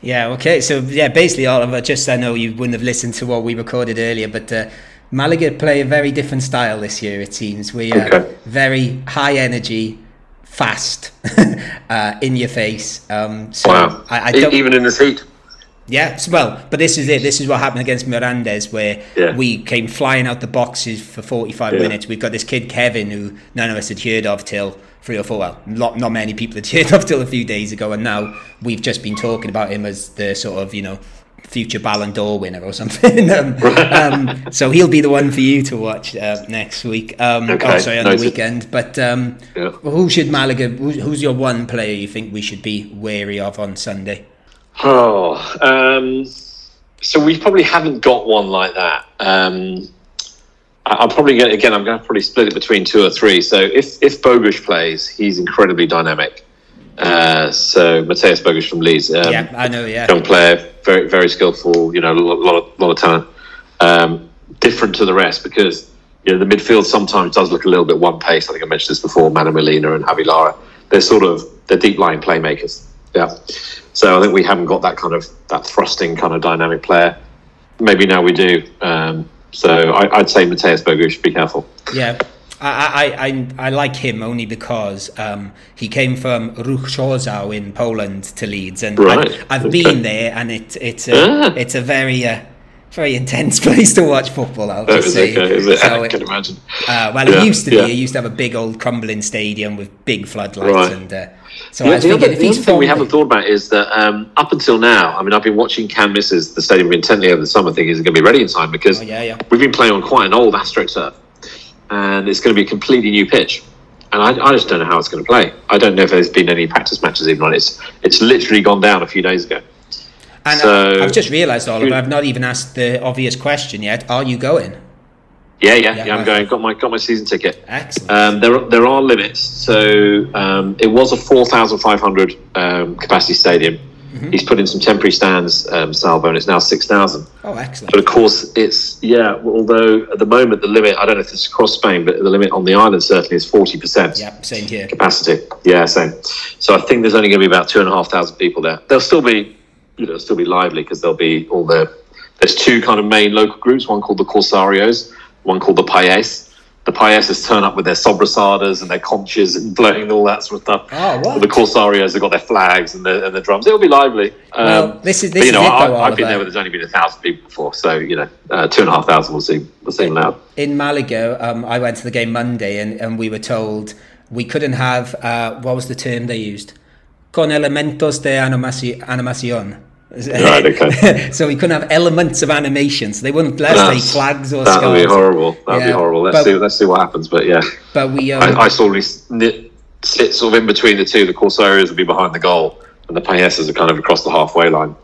S1: Yeah. Okay. So yeah, basically, Oliver. Just I know you wouldn't have listened to what we recorded earlier, but. Uh, Malaga play a very different style this year. It seems we are okay. very high energy, fast, uh, in your face. Um,
S4: so wow! I, I even in this heat.
S1: Yeah, well, but this is it. This is what happened against Mirandes, where yeah. we came flying out the boxes for 45 yeah. minutes. We've got this kid, Kevin, who none of us had heard of till three or four, well, not, not many people had heard of till a few days ago. And now we've just been talking about him as the sort of, you know, future Ballon d'Or winner or something. um, um, so he'll be the one for you to watch uh, next week. Um, okay. Oh, sorry, on the weekend. But um, yeah. who should Malaga, who's your one player you think we should be wary of on Sunday?
S4: Oh, um, so we probably haven't got one like that. Um, I'll probably get again. I'm going to probably split it between two or three. So if if Bogusz plays, he's incredibly dynamic. Uh, so Mateusz Bogusz from Leeds,
S1: um, yeah, I know, yeah,
S4: young player, very very skillful. You know, a lot of lot of talent. Um, different to the rest because you know the midfield sometimes does look a little bit one pace. I think I mentioned this before. Manu Molina and Javi Lara. They're sort of they're deep line playmakers. Yeah. So I think we haven't got that kind of that thrusting kind of dynamic player. Maybe now we do. Um, so I, would say Mateusz Bogusz, be careful.
S1: Yeah. I, I, I, I like him only because um, he came from Ruch Chorzów in Poland to Leeds, and right. I've, I've okay. been there, and it, it's a, ah. it's a very uh, very intense place to watch football. I'll just say.
S4: Okay, so I can imagine.
S1: Uh, well, yeah, it used to be. It used to have a big old crumbling stadium with big floodlights, right. and uh, so
S4: yeah, the other, the other thing we haven't thought about is that um, up until now, I mean, I've been watching Can Misses the stadium intently over the summer, thinking it's going to be ready in time because
S1: oh, yeah, yeah.
S4: we've been playing on quite an old AstroTurf, and it's going to be a completely new pitch. And I, I, just don't know how it's going to play. I don't know if there's been any practice matches even on it. It's, it's literally gone down a few days ago.
S1: And so, I've just realised, Oliver, I've not even asked the obvious question yet. Are you going?
S4: Yeah, yeah, yeah. yeah I'm going. Got my got my season ticket.
S1: Excellent.
S4: Um, there are, there are limits. So um, it was a four thousand five hundred um, capacity stadium. Mm-hmm. He's put in some temporary stands, um, Salvo, and it's now six thousand.
S1: Oh, excellent.
S4: But of course, it's yeah. Although at the moment the limit, I don't know if it's across Spain, but the limit on the island certainly is forty percent.
S1: Yeah, same here.
S4: Capacity. Yeah, same. So I think there's only going to be about two and a half thousand people there. There'll still be, you know, still be lively because there'll be all the. There's two kind of main local groups. One called the Corsarios one called the Payés. The Payeses turn up with their sobrasadas and their conches and blowing all that sort of stuff.
S1: Oh?
S4: The Corsarios have got their flags and the, and the drums. It'll be lively.
S1: Well, um, this is this but, you know,
S4: is it, though, I, have been there where there's only been a thousand people before, so you know, uh, two and a half thousand will seem will seem loud.
S1: In Malaga, um, I went to the game Monday, and, and we were told we couldn't have uh, what was the term they used? Con elementos de animación
S4: Right, okay.
S1: so we couldn't have elements of animation, so they wouldn't let us say flags or
S4: That would be horrible. That'd
S1: Yeah,
S4: be horrible. Let's
S1: but-
S4: see. Let's see what happens. But yeah,
S1: But we, um,
S4: I, I saw we sit sort of in between the two. The Corsarios would be behind the goal, and the Payeses are kind of across the halfway line.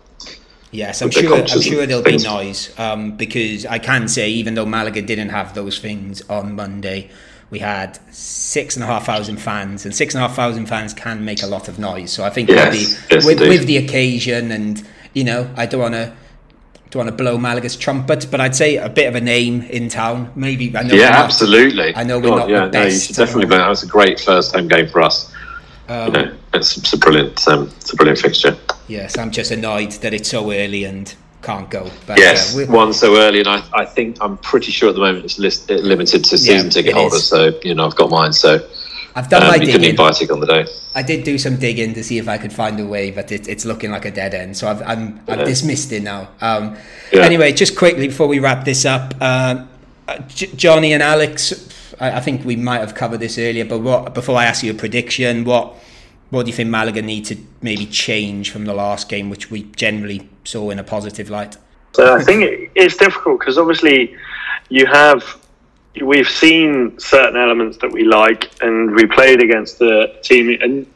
S1: Yes, I'm sure. I'm sure there'll be
S4: things.
S1: noise um, because I can say even though Malaga didn't have those things on Monday, we had six and a half thousand fans, and six and a half thousand fans can make a lot of noise. So I think
S4: Yes,
S1: probably
S4: yes,
S1: with, with the occasion, and you know, I don't want to. Don't want to blow Malaga's trumpet, but I'd say a bit of a name in town. Maybe I know.
S4: Yeah,
S1: not-
S4: absolutely.
S1: I know we're
S4: God,
S1: not the
S4: yeah, no, you
S1: best,
S4: should definitely.
S1: um,
S4: That was a great first home game for us.
S1: Um,
S4: you know, it's, it's a brilliant, um, it's a brilliant fixture.
S1: Yes, I'm just annoyed that it's so early and can't go. But,
S4: Yes,
S1: uh,
S4: one so early, and I, I think I'm pretty sure at the moment it's list, it limited to season
S1: Yeah,
S4: ticket holders. So you know, I've got mine. So
S1: I've done
S4: um,
S1: my
S4: you
S1: digging.
S4: a ticket on the day.
S1: I did do some digging to see if I could find a way, but it, it's looking like a dead end. So I've I'm, I've dismissed it now. Um,
S4: Yeah.
S1: Anyway, just quickly before we wrap this up, uh, uh, J- Johnny and Alex, I, I think we might have covered this earlier, but what before I ask you a prediction, what what do you think Malaga need to maybe change from the last game, which we generally saw in a positive light?
S2: So I think it's difficult because obviously you have we've seen certain elements that we like, and we played against the team, and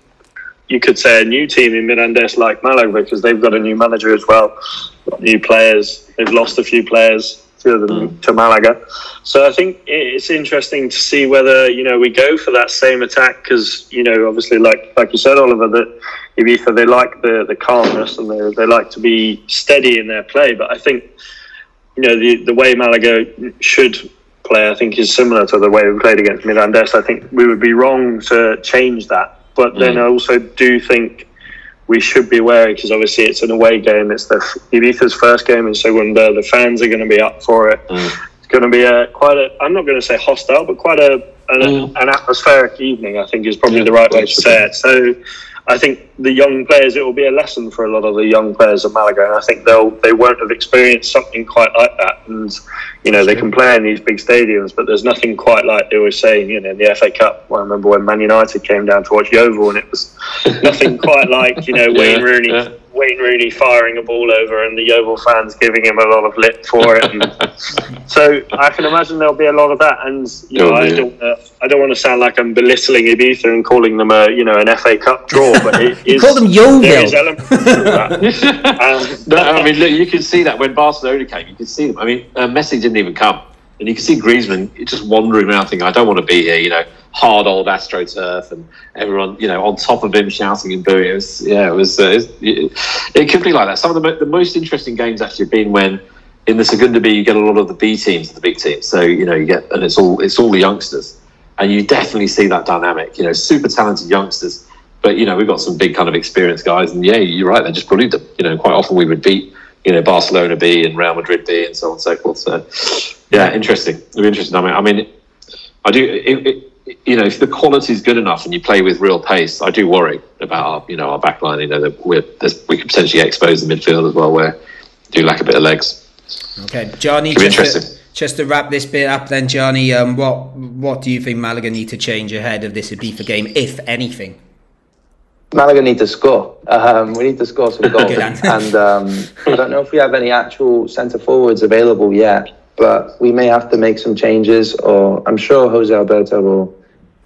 S2: you could say a new team in Mirandes like Malaga because they've got a new manager as well, new players. They've lost a few players, few of mm. to Malaga. So I think it's interesting to see whether you know we go for that same attack because you know obviously like like you said, Oliver, that Ibiza they like the the calmness and they they like to be steady in their play, but I think you know the the way Malaga should play, I think, is similar to the way we played against Mirandes. I think we would be wrong to change that, but then mm. I also do think we should be wary because obviously it's an away game. It's the Ibiza's first game in Segunda. The fans are going to be up for it. It's going to be a quite a. I'm not going to say hostile, but quite a an,
S4: Mm.
S2: an atmospheric evening. I think is probably
S4: Yeah,
S2: the right way to say it. So. I think the young players, it will be a lesson for a lot of the young players of Malaga, and I think they'll they won't have experienced something quite like that. And you know, they can play in these big stadiums, but there's nothing quite like they were saying, you know, in the FA Cup. I remember when Man United came down to watch Yeovil, and it was nothing quite like you know Wayne
S4: Yeah,
S2: Rooney.
S4: yeah.
S2: Wayne Rooney firing a ball over and the Yeovil fans giving him a lot of lip for it. And so I can imagine there'll be a lot of that. And you know, I don't, uh, I don't want to sound like I'm belittling Ibiza and calling them a you know an FA Cup draw, but it is,
S1: called them Yeovil.
S2: There is elements of that. Um,
S4: No, I mean, look, you could see that when Barcelona came, you could see them. I mean, uh, Messi didn't even come, and you can see Griezmann just wandering around, thinking, "I don't want to be here," you know, hard old AstroTurf, and everyone, you know, on top of him shouting and booing. It was, yeah, it was. Uh, it, it could be like that. Some of the, the most interesting games actually have been when. In the Segunda B, you get a lot of the B teams, the big teams. So you know you get, and it's all it's all the youngsters, and you definitely see that dynamic. You know, super talented youngsters, but you know we've got some big kind of experienced guys, and yeah, you're right. They just bullied them. You know, quite often we would beat you know Barcelona B and Real Madrid B and so on and so forth. So yeah, interesting. It'll be interesting. I mean, I mean, I do. It, it, you know, if the quality is good enough and you play with real pace, I do worry about our, you know, our back line. You know, that we're, we could potentially expose the midfield as well, where we do lack a bit of legs.
S1: Okay, Johnny.
S4: Could be
S1: Just to,
S4: interesting.
S1: just to wrap this bit up, then, Johnny. Um, what what do you think Malaga need to change ahead of this Ibiza game, if anything?
S3: Malaga need to score. Um, we need to score some goals. And um, I don't know if we have any actual centre forwards available yet, but we may have to make some changes, or I'm sure Jose Alberto will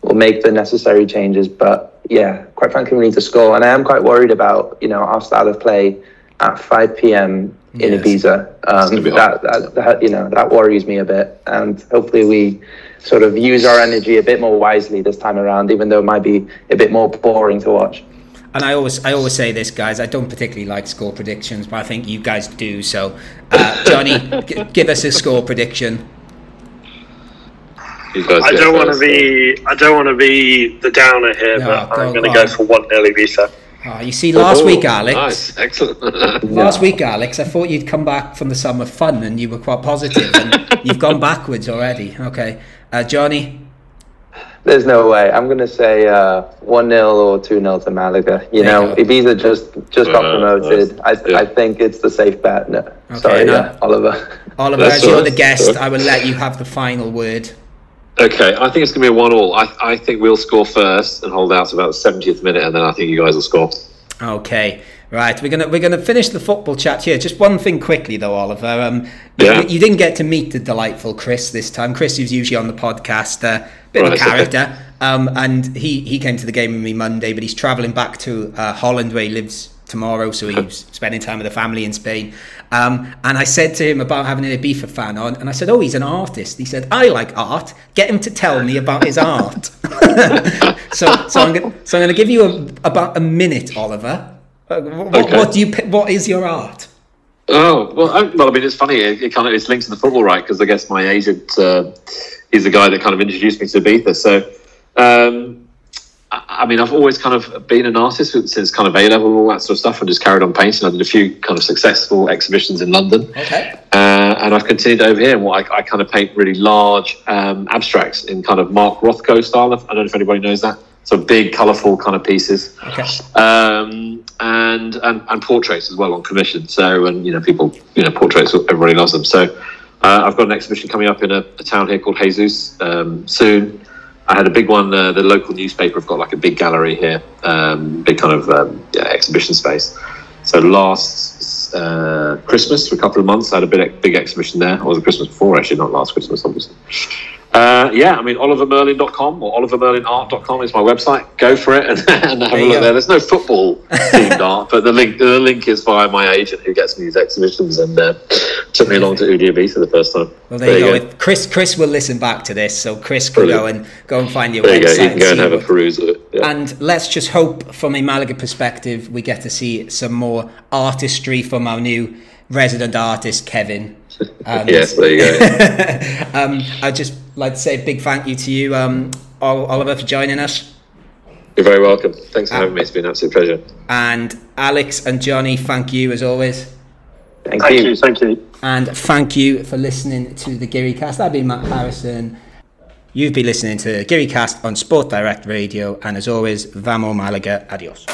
S3: will make the necessary changes. But yeah, quite frankly, we need to score, and I am quite worried about you know our style of play at 5 p.m. in
S1: Yes.
S3: Ibiza. Um, that, that, that you know that worries me a bit, and hopefully we sort of use our energy a bit more wisely this time around, even though it might be a bit more boring to watch.
S1: And I always I always say this, guys. I don't particularly like score predictions, but I think you guys do. So, uh, Johnny, g- give us a score prediction.
S2: I don't want to be I don't want to be the downer here,
S1: No,
S2: but
S1: go
S2: I'm going to
S1: on.
S2: go for one 0 Ibiza.
S1: Oh, you see, last
S4: Oh,
S1: week, Alex.
S4: Nice, excellent.
S1: Last week, Alex, I thought you'd come back from the summer fun, and you were quite positive, and you've gone backwards already. Okay, uh, Johnny.
S3: There's no way. I'm gonna say uh, one 0 or two 0 to Malaga. You
S1: There
S3: know,
S1: go.
S3: Ibiza just just got
S4: Uh,
S3: promoted. I
S4: yeah.
S3: I think it's the safe bet. No,
S1: Okay,
S3: sorry,
S1: no.
S3: yeah, Oliver.
S1: Oliver,
S4: That's
S1: as you're the guest, I will let you have the final word.
S4: Okay, I think it's going to be a one-all. I, I think we'll score first and hold out to about the 70th minute, and then I think you guys will score.
S1: Okay. Right, we're gonna we're gonna finish the football chat here. Just one thing quickly though, Oliver. Um,
S4: Yeah.
S1: you, you didn't get to meet the delightful Chris this time. Chris, who's usually on the podcast, uh, bit of
S4: Right,
S1: a
S4: okay.
S1: character. Um, and he he came to the game with me Monday, but he's travelling back to uh, Holland where he lives tomorrow, so he's spending time with the family in Spain. Um, and I said to him about having an Ibiza fan on, and I said, "Oh, he's an artist." He said, "I like art. Get him to tell me about his art." so, so I'm gonna, so I'm going to give you a, about a minute, Oliver. Uh, what,
S4: Okay.
S1: what do you? What is your art?
S4: Oh well, I, well. I mean, it's funny. It, it kind of it's linked to the football, right? Because I guess my agent, uh, he's the guy that kind of introduced me to Ibiza. So, um, I, mean, I've always kind of been an artist since kind of A level, and all that sort of stuff, and just carried on painting. I did a few kind of successful exhibitions in London,
S1: Okay.
S4: uh, and I've continued over here. And what I, I kind of paint really large um, abstracts in kind of Mark Rothko style. I don't know if anybody knows that. So big, colourful kind of pieces
S1: Okay.
S4: um, and, and and portraits as well on commission. So and you know people you know portraits everybody loves them. So uh, I've got an exhibition coming up in a, a town here called Jesus um, soon. I had a big one. Uh, the local newspaper have got like a big gallery here, um, big kind of um, yeah, exhibition space. So last uh, Christmas for a couple of months, I had a big big exhibition there. Or was it Christmas before actually, not last Christmas, obviously. Uh, yeah, I mean, olivermerlin.com or olivermerlinart.com is my website. Go for it and, and have
S1: There
S4: a look
S1: go.
S4: there. There's no football themed art, but the link the link is via my agent who gets me these exhibitions and uh, took me along to UDB for the first time.
S1: Well, there, you go. If Chris, Chris will listen back to this, so Chris can go and go and find your
S4: There you go.
S1: website.
S4: You can go
S1: see
S4: and have a
S1: what-
S4: peruse of it. Yeah.
S1: And let's just hope, from a Malaga perspective, we get to see some more artistry from our new resident artist, Kevin. And,
S4: yes, there you go.
S1: um, I'd just like to say a big thank you to you, um, Oliver, for joining us.
S4: You're very welcome. Thanks for having me. It's been an absolute pleasure.
S1: And Alex and Johnny, thank you as always.
S3: Thank,
S2: Thank
S3: you.
S2: you, thank you.
S1: And thank you for listening to the Guiri Cast. I've been Matt Harrison. You've been listening to Guiri Cast on Sport Direct Radio. And as always, Vamo Malaga. Adios.